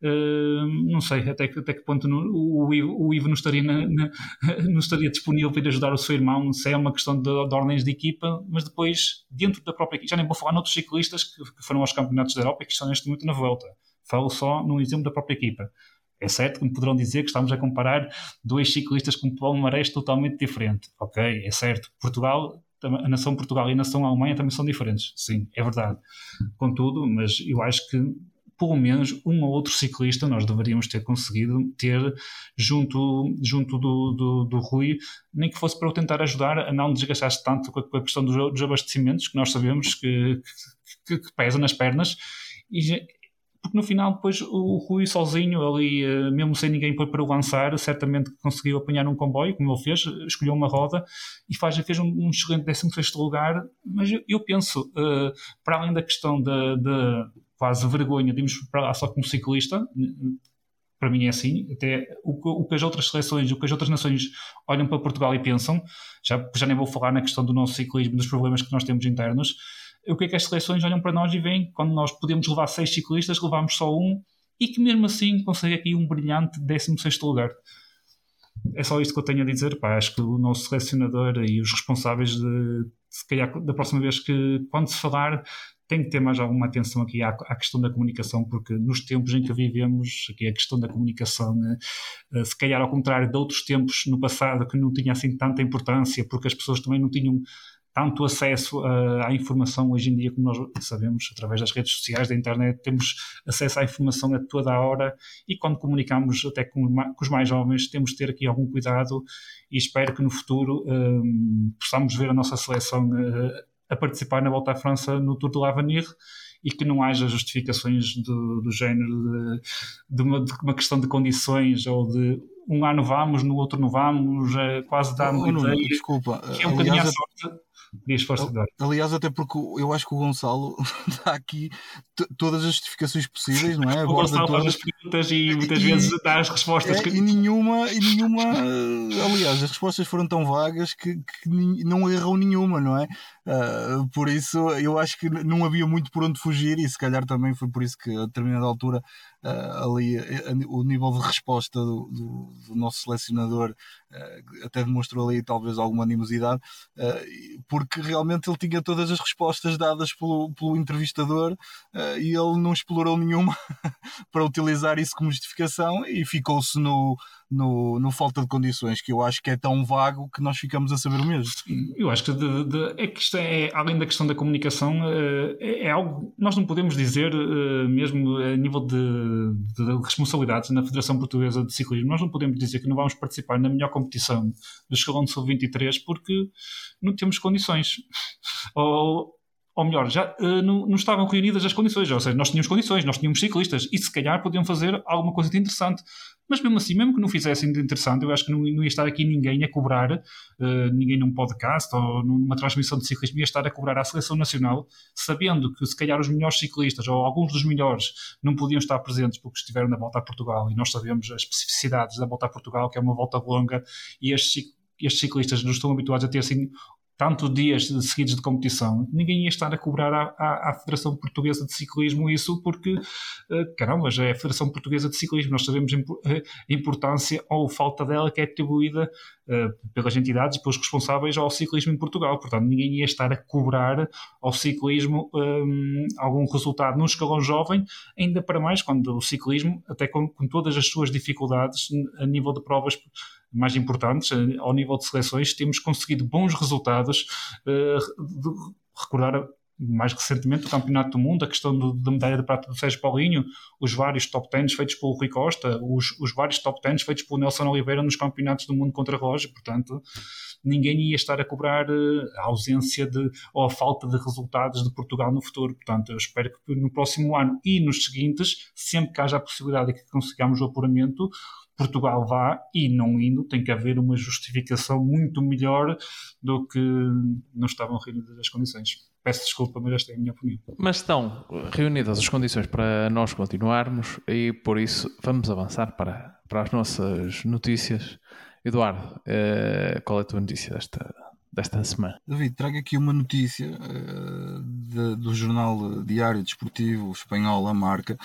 não sei até que, até que ponto no, o, o, Ivo não estaria, na, na, não estaria disponível para ir ajudar o seu irmão, se é uma questão de, de, ordens de equipa, mas depois, dentro da própria equipa, já nem vou falar noutros ciclistas que, que foram aos campeonatos da Europa e que estão neste momento na volta. Falo só num exemplo da própria equipa. É certo que me poderão dizer que estamos a comparar dois ciclistas com palmarés totalmente diferente. Ok, é certo. Portugal, a nação Portugal e a nação Alemanha também são diferentes. Sim, é verdade. Contudo, mas eu acho que pelo menos um ou outro ciclista nós deveríamos ter conseguido ter junto, junto do, do, do Rui, nem que fosse para o tentar ajudar a não desgastar-se tanto com a, com a questão dos, dos, abastecimentos, que nós sabemos que, que, que pesa nas pernas. E, porque no final depois o Rui sozinho ali, eh, mesmo sem ninguém para o lançar, certamente conseguiu apanhar um comboio, como ele fez, escolheu uma roda e faz, fez um, um excelente 16 lugar, mas eu, eu penso, uh, para além da questão da, quase vergonha de irmos para lá só como ciclista, para mim é assim, até o, que as outras seleções, o que as outras nações olham para Portugal e pensam, já, já nem vou falar na questão do nosso ciclismo, dos problemas que nós temos internos, o que é que as seleções olham para nós e veem quando nós podemos levar seis ciclistas, levamos só um e que mesmo assim consegue aqui um brilhante 16 lugar. É só isto que eu tenho a dizer. Pá, acho que o nosso selecionador e os responsáveis de, se calhar da próxima vez que quando se falar tem que ter mais alguma atenção aqui à, à, questão da comunicação, porque nos tempos em que vivemos, aqui a questão da comunicação, né, se calhar ao contrário de outros tempos no passado que não tinha assim tanta importância, porque as pessoas também não tinham tanto acesso à informação hoje em dia, como nós sabemos, através das redes sociais, da internet, temos acesso à informação a toda a hora e quando comunicamos até com, com os mais jovens, temos de ter aqui algum cuidado e espero que no futuro um, possamos ver a nossa seleção uh, a participar na Volta à França no Tour de l'Avenir e que não haja justificações do, do género de, de, uma, de, uma, questão de condições ou de um ano vamos, no outro não vamos, quase uma oh. Desculpa, que é um bocadinho à sorte Diz, força, Aliás, até porque eu acho que o Gonçalo dá aqui todas as justificações possíveis, não é? O Gonçalo faz as perguntas e muitas e, vezes dá as respostas. É, que... E nenhuma, e nenhuma, aliás, as respostas foram tão vagas que, que não erram nenhuma, não é? Uh, por isso, eu acho que não havia muito por onde fugir e se calhar também foi por isso que a determinada altura uh, ali o nível de resposta do, do, do nosso selecionador uh, até demonstrou ali talvez alguma animosidade, porque realmente ele tinha todas as respostas dadas pelo, pelo entrevistador e ele não explorou nenhuma para utilizar isso como justificação e ficou-se no, no, no falta de condições, que eu acho que é tão vago que nós ficamos a saber o mesmo. Eu acho que, de, de, é que isto é, além da questão da comunicação, eh, é, é algo nós não podemos dizer, eh, mesmo a nível de, de, responsabilidades na Federação Portuguesa de Ciclismo, nós não podemos dizer que não vamos participar na melhor competição do Escalão de Sul-23 porque não temos condições. Ou, ou melhor, já uh, não, não, estavam reunidas as condições, ou seja, nós tínhamos condições, nós tínhamos ciclistas e se calhar podiam fazer alguma coisa de interessante. Mas mesmo assim, mesmo que não fizessem de interessante, eu acho que não, não ia estar aqui ninguém a cobrar, uh, ninguém num podcast ou numa transmissão de ciclismo ia estar a cobrar à seleção nacional, sabendo que se calhar os melhores ciclistas ou alguns dos melhores não podiam estar presentes porque estiveram na volta a Portugal. E nós sabemos as especificidades da volta a Portugal, que é uma volta longa e estes estes ciclistas não estão habituados a ter assim tanto dias seguidos de competição, ninguém ia estar a cobrar à, à, à Federação Portuguesa de Ciclismo isso porque, uh, caramba, já é a Federação Portuguesa de Ciclismo, nós sabemos a importância ou falta dela que é atribuída uh, pelas entidades pelos responsáveis ao ciclismo em Portugal, portanto ninguém ia estar a cobrar ao ciclismo um, algum resultado. Num escalão jovem, ainda para mais quando o ciclismo, até com, com todas as suas dificuldades a nível de provas mais importantes, eh, ao nível de seleções, temos conseguido bons resultados. Uh, recordar mais recentemente o Campeonato do Mundo, a questão do, da medalha de prata do Sérgio Paulinho, os vários top 10 feitos pelo Rui Costa, os, os vários top 10 feitos pelo Nelson Oliveira nos Campeonatos do Mundo contra relógio, portanto ninguém ia estar a cobrar uh, a ausência de, ou a falta de resultados de Portugal no futuro, portanto eu espero que no próximo ano e nos seguintes, sempre que haja a possibilidade de que consigamos o apuramento, Portugal vá e não indo, tem que haver uma justificação muito melhor do que não estavam reunidas as condições. Peço desculpa, mas esta é a minha opinião. Mas estão reunidas as condições para nós continuarmos e por isso vamos avançar para, para as nossas notícias. Eduardo, eh, qual é a tua notícia desta, desta semana? David, trago aqui uma notícia uh, de, do jornal Diário Desportivo Espanhol, a marca,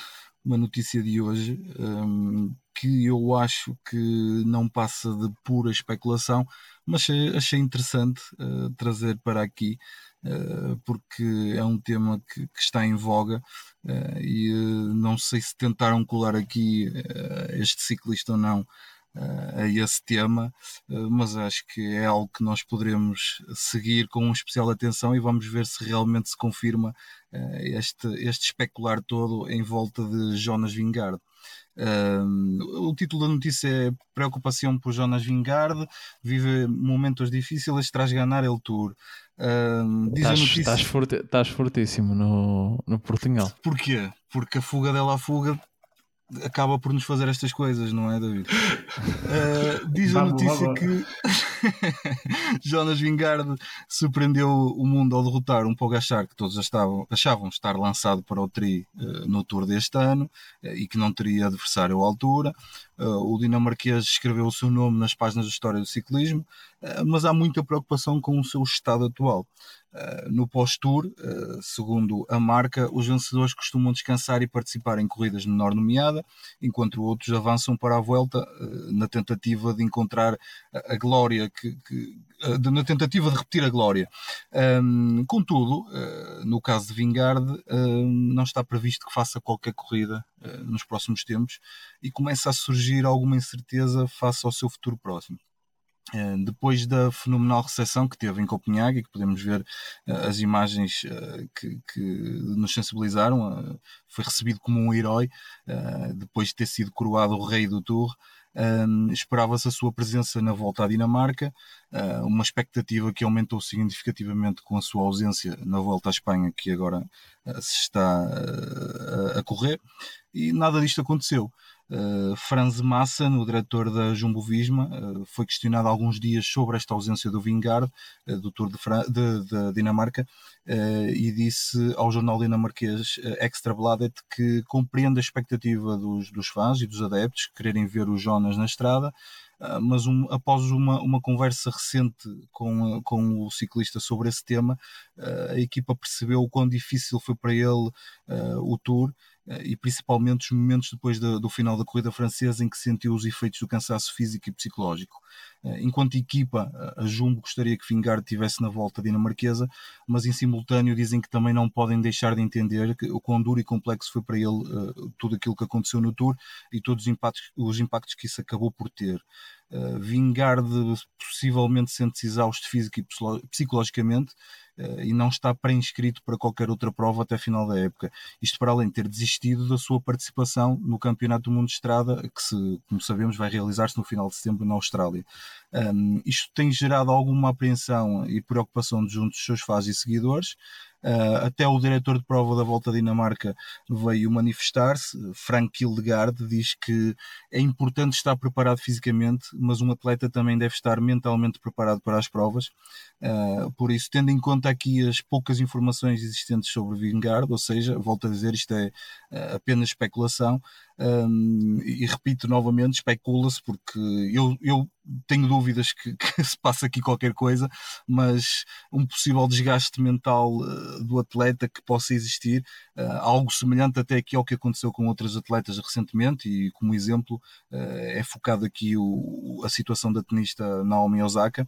uma notícia de hoje um, que eu acho que não passa de pura especulação, mas achei interessante uh, trazer para aqui, uh, porque é um tema que, que está em voga uh, e não sei se tentaram colar aqui este ciclista ou não a esse tema, mas acho que é algo que nós poderemos seguir com especial atenção e vamos ver se realmente se confirma este, este especular todo em volta de Jonas Vingard. o título da notícia é Preocupação por Jonas Vingard, vive momentos difíceis tras ganhar el Tour. diz estás, notícia... estás, forte, estás fortíssimo no, no Portugal. Porquê? Porque a fuga dela a fuga acaba por nos fazer estas coisas, não é, David? Uh, diz a notícia que Jonas Vingard surpreendeu o mundo ao derrotar um Pogachar que todos achavam, achavam estar lançado para o Tri uh, no Tour deste ano uh, e que não teria adversário à altura. O dinamarquês escreveu o seu nome nas páginas da história do ciclismo, mas há muita preocupação com o seu estado atual. Uh, no pós-tour, segundo a marca, os vencedores costumam descansar e participar em corridas menor nomeada, enquanto outros avançam para a volta na tentativa de encontrar a, glória, que, que na tentativa de repetir a glória. Um, contudo, no caso de Vingard, não está previsto que faça qualquer corrida nos próximos tempos e começa a surgir alguma incerteza face ao seu futuro próximo. Eh, depois da fenomenal recepção que teve em Copenhague, e que podemos ver eh, as imagens eh, que, que, nos sensibilizaram, foi recebido como um herói depois de ter sido coroado o rei do Tour. Esperava-se a sua presença na volta à Dinamarca, uma expectativa que aumentou significativamente com a sua ausência na volta à Espanha, que agora se está a correr, e nada disto aconteceu. Uh, Franz Massa, o diretor da Jumbo Visma, uh, foi questionado há alguns dias sobre esta ausência do Vingard, uh, do Tour de, de, de Dinamarca, e disse ao jornal dinamarquês Extra Bladet que compreende a expectativa dos, dos fãs e dos adeptos que quererem ver o Jonas na estrada, mas um, após uma, uma conversa recente com, com o ciclista sobre esse tema, a equipa percebeu o quão difícil foi para ele o Tour eh, e principalmente os momentos depois do, final da corrida francesa em que sentiu os efeitos do cansaço físico e psicológico. Eh, enquanto equipa, a Jumbo gostaria que Vingard estivesse na volta dinamarquesa, mas em simultâneo dizem que também não podem deixar de entender que, o quão duro e complexo foi para ele uh, tudo aquilo que aconteceu no Tour e todos os impactos, os impactos que isso acabou por ter. Uh, Vingard possivelmente sente-se exausto físico e psicologicamente e não está pré-inscrito para qualquer outra prova até final da época. Isto para além de ter desistido da sua participação no Campeonato do Mundo de Estrada, que, se, como sabemos, vai realizar-se no final de setembro na Austrália. Um, isto tem gerado alguma apreensão e preocupação junto dos seus fãs e seguidores. Uh, até o diretor de prova da Volta à Dinamarca veio manifestar-se. Frank Hildegard diz que é importante estar preparado fisicamente, mas um atleta também deve estar mentalmente preparado para as provas. Uh, por isso, tendo em conta aqui as poucas informações existentes sobre Vingard, ou seja, volto a dizer, isto é uh, apenas especulação, um, e repito novamente, especula-se porque eu, eu tenho dúvidas que, que, se passa aqui qualquer coisa, mas um possível desgaste mental uh, do atleta que possa existir, uh, algo semelhante até aqui ao que aconteceu com outros atletas recentemente, e como exemplo uh, é focado aqui o, a situação da tenista Naomi Osaka.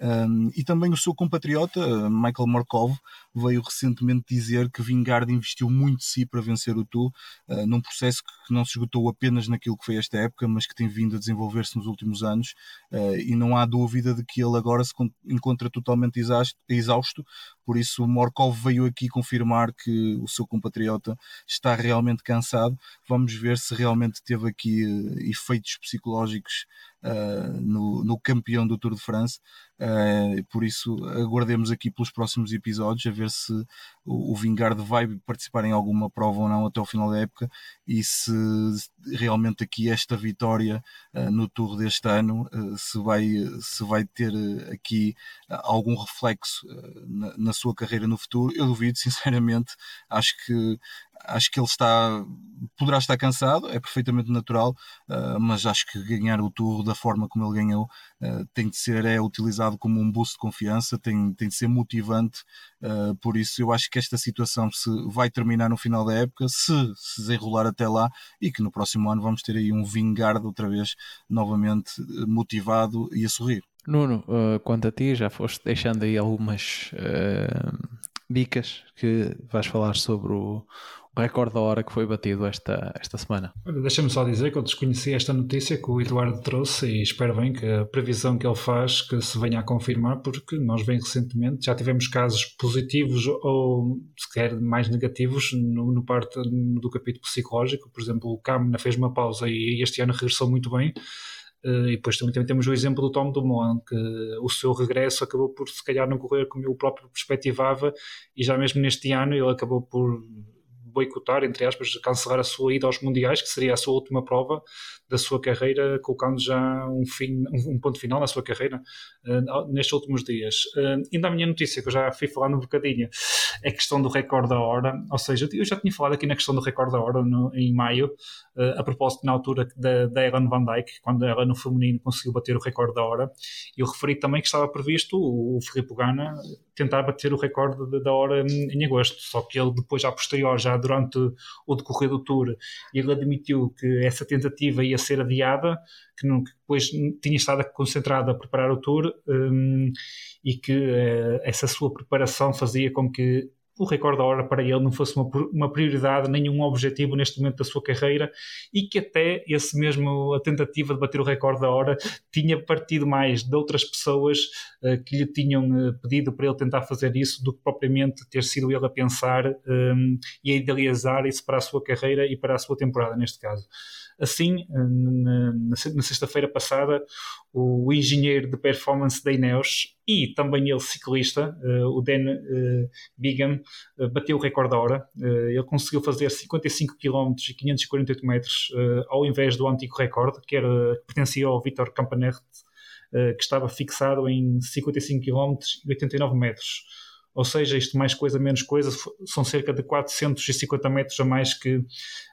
Um, e também o seu compatriota, Michael Markov, veio recentemente dizer que Vingard investiu muito de si para vencer o Tour, uh, num processo que não se esgotou apenas naquilo que foi esta época, mas que tem vindo a desenvolver-se nos últimos anos, uh, e não há dúvida de que ele agora se encontra totalmente exausto, por isso Morkov veio aqui confirmar que o seu compatriota está realmente cansado. Vamos ver se realmente teve aqui uh, efeitos psicológicos uh, no, no, campeão do Tour de France. Uh, por isso, aguardemos aqui pelos próximos episódios a ver se o, o Vingard vai participar em alguma prova ou não até o final da época e se realmente aqui esta vitória uh, no Tour deste ano se, vai, se vai ter aqui algum reflexo na, na sua carreira no futuro. Eu duvido, sinceramente. Acho que acho que ele está poderá estar cansado, é perfeitamente natural, uh, mas acho que ganhar o Tour da forma como ele ganhou uh, tem de ser é utilizado como um boost de confiança, tem, tem de ser motivante, uh, por isso eu acho que esta situação se vai terminar no final da época, se se desenrolar até lá e que no próximo ano vamos ter aí um Vingard outra vez novamente motivado e a sorrir. Nuno, quanto a ti, já foste deixando aí algumas dicas que vais falar sobre o recorde da hora que foi batido esta, esta semana. Deixa-me só dizer que eu desconheci esta notícia que o Eduardo trouxe e espero bem que a previsão que ele faz que se venha a confirmar, porque nós bem recentemente já tivemos casos positivos ou sequer mais negativos no, no parte do capítulo psicológico. Por exemplo, o Kamna fez uma pausa e este ano regressou muito bem. Uh, e depois também, também, temos o exemplo do Tom Dumont, que o seu regresso acabou por se calhar não correr como ele próprio perspectivava, e já mesmo neste ano ele acabou por boicotar, entre aspas, cancelar a sua ida aos Mundiais, que seria a sua última prova da sua carreira, colocando já um, fim, um ponto final na sua carreira uh, nestes últimos dias. Uh, ainda a minha notícia, que eu já fui falando um bocadinho, é a questão do recorde da hora, ou seja, eu já tinha falado aqui na questão do recorde da hora no, em maio, uh, a propósito na altura da, da Ellen Van Dyke, quando ela no feminino conseguiu bater o recorde da hora, eu referi também que estava previsto o, o Filipe Gana tentar bater o recorde da hora em agosto, só que ele depois, a posterior, já durante o decorrer do Tour, ele admitiu que essa tentativa ia ser adiada, que, não, depois tinha estado concentrado a preparar o Tour um, e que uh, essa sua preparação fazia com que o recorde da hora para ele não fosse uma, uma prioridade, nenhum objetivo neste momento da sua carreira e que até esse mesmo, a tentativa de bater o recorde da hora tinha partido mais de outras pessoas uh, que lhe tinham uh, pedido para ele tentar fazer isso do que propriamente ter sido ele a pensar um, e a idealizar isso para a sua carreira e para a sua temporada neste caso. Assim, na, na sexta-feira passada, o engenheiro de performance da Ineos e também ele ciclista, uh, o Dan Bigham, uh, bateu o recorde da hora. ele conseguiu fazer 55 km e 548 metros ao invés do antigo recorde, que, era, que pertencia ao Vitor Campanert, que estava fixado em 55 km e 89 metros ou seja, isto mais coisa, menos coisa, são cerca de 450 metros a mais que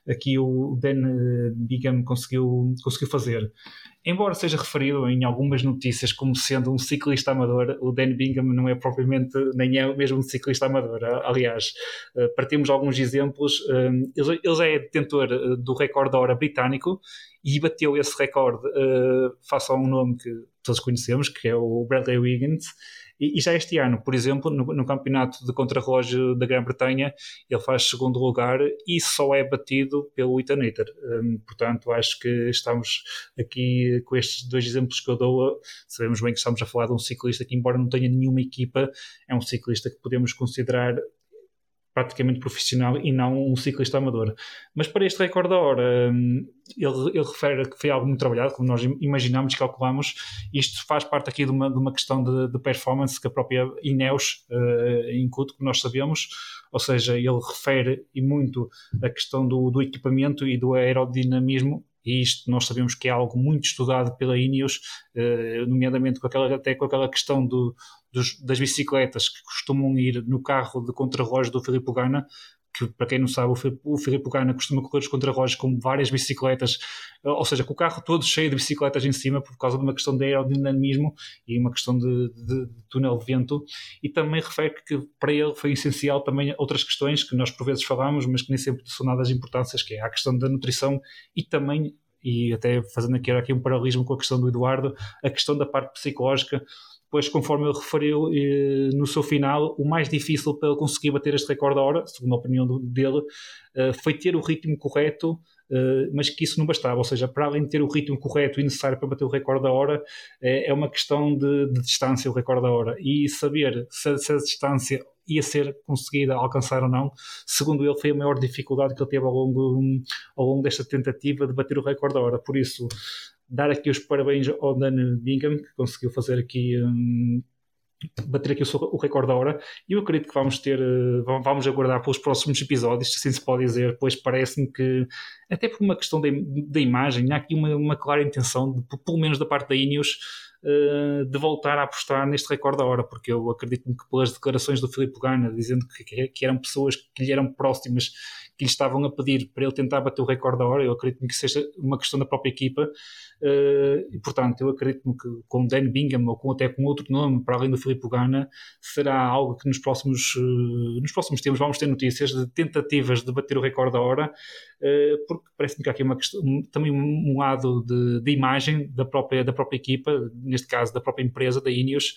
aqui o Dan eh, Bigham conseguiu, conseguiu fazer. Embora seja referido em algumas notícias como sendo um ciclista amador, o Dan Bingham não é propriamente, nem é mesmo um ciclista amador. Aliás, eh, partimos alguns exemplos. Eh, ele já é detentor do recorde da hora britânico e bateu esse recorde face a um nome que todos conhecemos, que é o Bradley Wiggins e, e já este ano, por exemplo, no, no campeonato de contrarrelógio da Grã-Bretanha, ele faz segundo lugar e só é batido pelo Itanator. Um, portanto, acho que estamos aqui com estes dois exemplos que eu dou. Sabemos bem que estamos a falar de um ciclista que, embora não tenha nenhuma equipa, é um ciclista que podemos considerar praticamente profissional e não um ciclista amador. Mas para este recorde da hora, hum, ele, ele refere que foi algo muito trabalhado, como nós imaginamos, calculamos. Isto faz parte aqui de uma, de uma questão de, de performance que a própria Ineos uh, incute, como nós sabemos. Ou seja, ele refere e muito a questão do, do equipamento e do aerodinamismo e isto nós sabemos que é algo muito estudado pela Ineos, uh, nomeadamente com aquela, até com aquela questão do, dos, das bicicletas que costumam ir no carro de contrarrelógio do Filipe Gana, para quem não sabe, o Filipe Gana costuma correr os contrarrelógios com várias bicicletas, ou seja, com o carro todo cheio de bicicletas em cima por causa de uma questão de aerodinamismo e uma questão de, de, de túnel de vento, e também refere que para ele foi essencial também outras questões que nós por vezes falamos, mas que nem sempre são nada de importâncias, que é a questão da nutrição e também, e até fazendo aqui, aqui um paralelismo com a questão do Eduardo, a questão da parte psicológica, Pois, conforme ele referiu eh, no seu final, o mais difícil para ele conseguir bater este recorde da hora, segundo a opinião dele, eh, foi ter o ritmo correto, eh, mas que isso não bastava. Ou seja, para além de ter o ritmo correto e necessário para bater o recorde da hora, é uma questão de, de distância, o recorde da hora. E saber se, se a distância ia ser conseguida alcançar ou não, segundo ele, foi a maior dificuldade que ele teve ao longo, ao longo desta tentativa de bater o recorde da hora. Por isso, dar aqui os parabéns ao Dan Bingham, que conseguiu fazer aqui. Um, bater aqui o, o recorde da hora e eu acredito que vamos ter, uh, vamos aguardar pelos próximos episódios, assim se pode dizer, pois parece-me que até por uma questão da imagem, há aqui uma, uma clara intenção, de, pelo menos da parte da Ineos, de voltar a apostar neste recorde da hora, porque eu acredito que pelas declarações do Filipe Gana, dizendo que, que, eram pessoas que lhe eram próximas, que lhe estavam a pedir para ele tentar bater o recorde da hora, eu acredito que seja uma questão da própria equipa, Uh, e, portanto, eu acredito que com Dan Bingham ou com, até com outro nome, para além do Filipe Gana, será algo que nos próximos, uh, nos próximos tempos vamos ter notícias de tentativas de bater o recorde da hora, porque parece-me que há aqui uma questão, também um lado de, de, imagem da própria, da própria equipa, neste caso da própria empresa, da Ineos,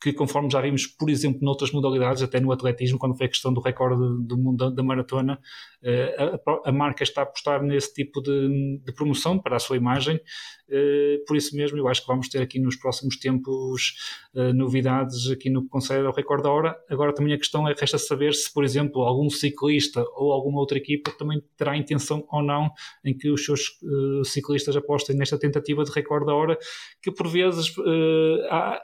que conforme já vimos, por exemplo, noutras modalidades, até no atletismo, quando foi a questão do recorde do mundo da maratona, eh, a, marca está a apostar nesse tipo de, de, promoção para a sua imagem, eh, por isso mesmo eu acho que vamos ter aqui nos próximos tempos eh, novidades aqui no que concede ao recorde da hora. Agora também a questão é, resta saber se, por exemplo, algum ciclista ou alguma outra equipa também terá intenção ou não em que os seus ciclistas apostem nesta tentativa de recorde da hora, que por vezes,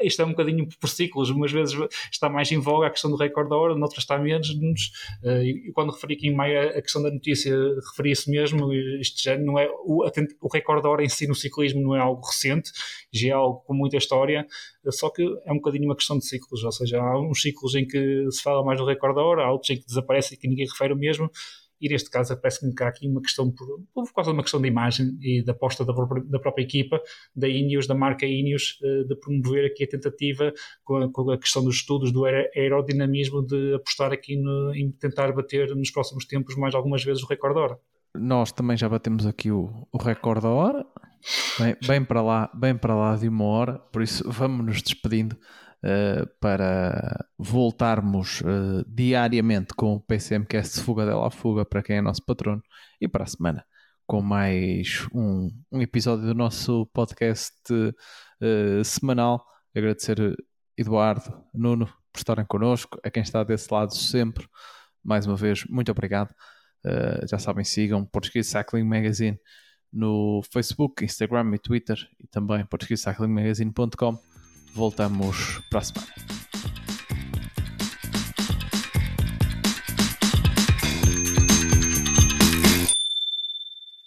isto é um bocadinho por si, ciclos, umas vezes está mais em voga a questão do recorde da hora, noutras está menos. Eh, e quando referi aqui em maio a questão da notícia, referi isso mesmo. Isto já não é o, o recorde da hora em si no ciclismo não é algo recente, já é algo com muita história, só que é um bocadinho uma questão de ciclos, ou seja, há uns ciclos em que se fala mais do recorde da hora, há outros em que desaparece e que ninguém refere o mesmo e neste caso parece-me que há aqui uma questão, por, por causa de uma questão de imagem e da aposta da, da própria equipa, da Ineos, da marca Ineos, eh, de promover aqui a tentativa com a, com a questão dos estudos do aerodinamismo de apostar aqui no, em tentar bater nos próximos tempos mais algumas vezes o recorde hora. Nós também já batemos aqui o, o recorde da hora, bem, bem, para lá, bem para lá de uma hora, por isso vamos nos despedindo. Uh, para voltarmos uh, diariamente com o PCMcast Fuga dela Fuga para quem é nosso patrono e para a semana com mais um, um episódio do nosso podcast uh, semanal. Agradecer Eduardo, Nuno por estarem connosco, a quem está desse lado sempre. Mais uma vez, muito obrigado. já sabem, sigam Portuguese Cycling Magazine no Facebook, Instagram e Twitter e também portuguesecyclingmagazine.com Voltamos para a semana.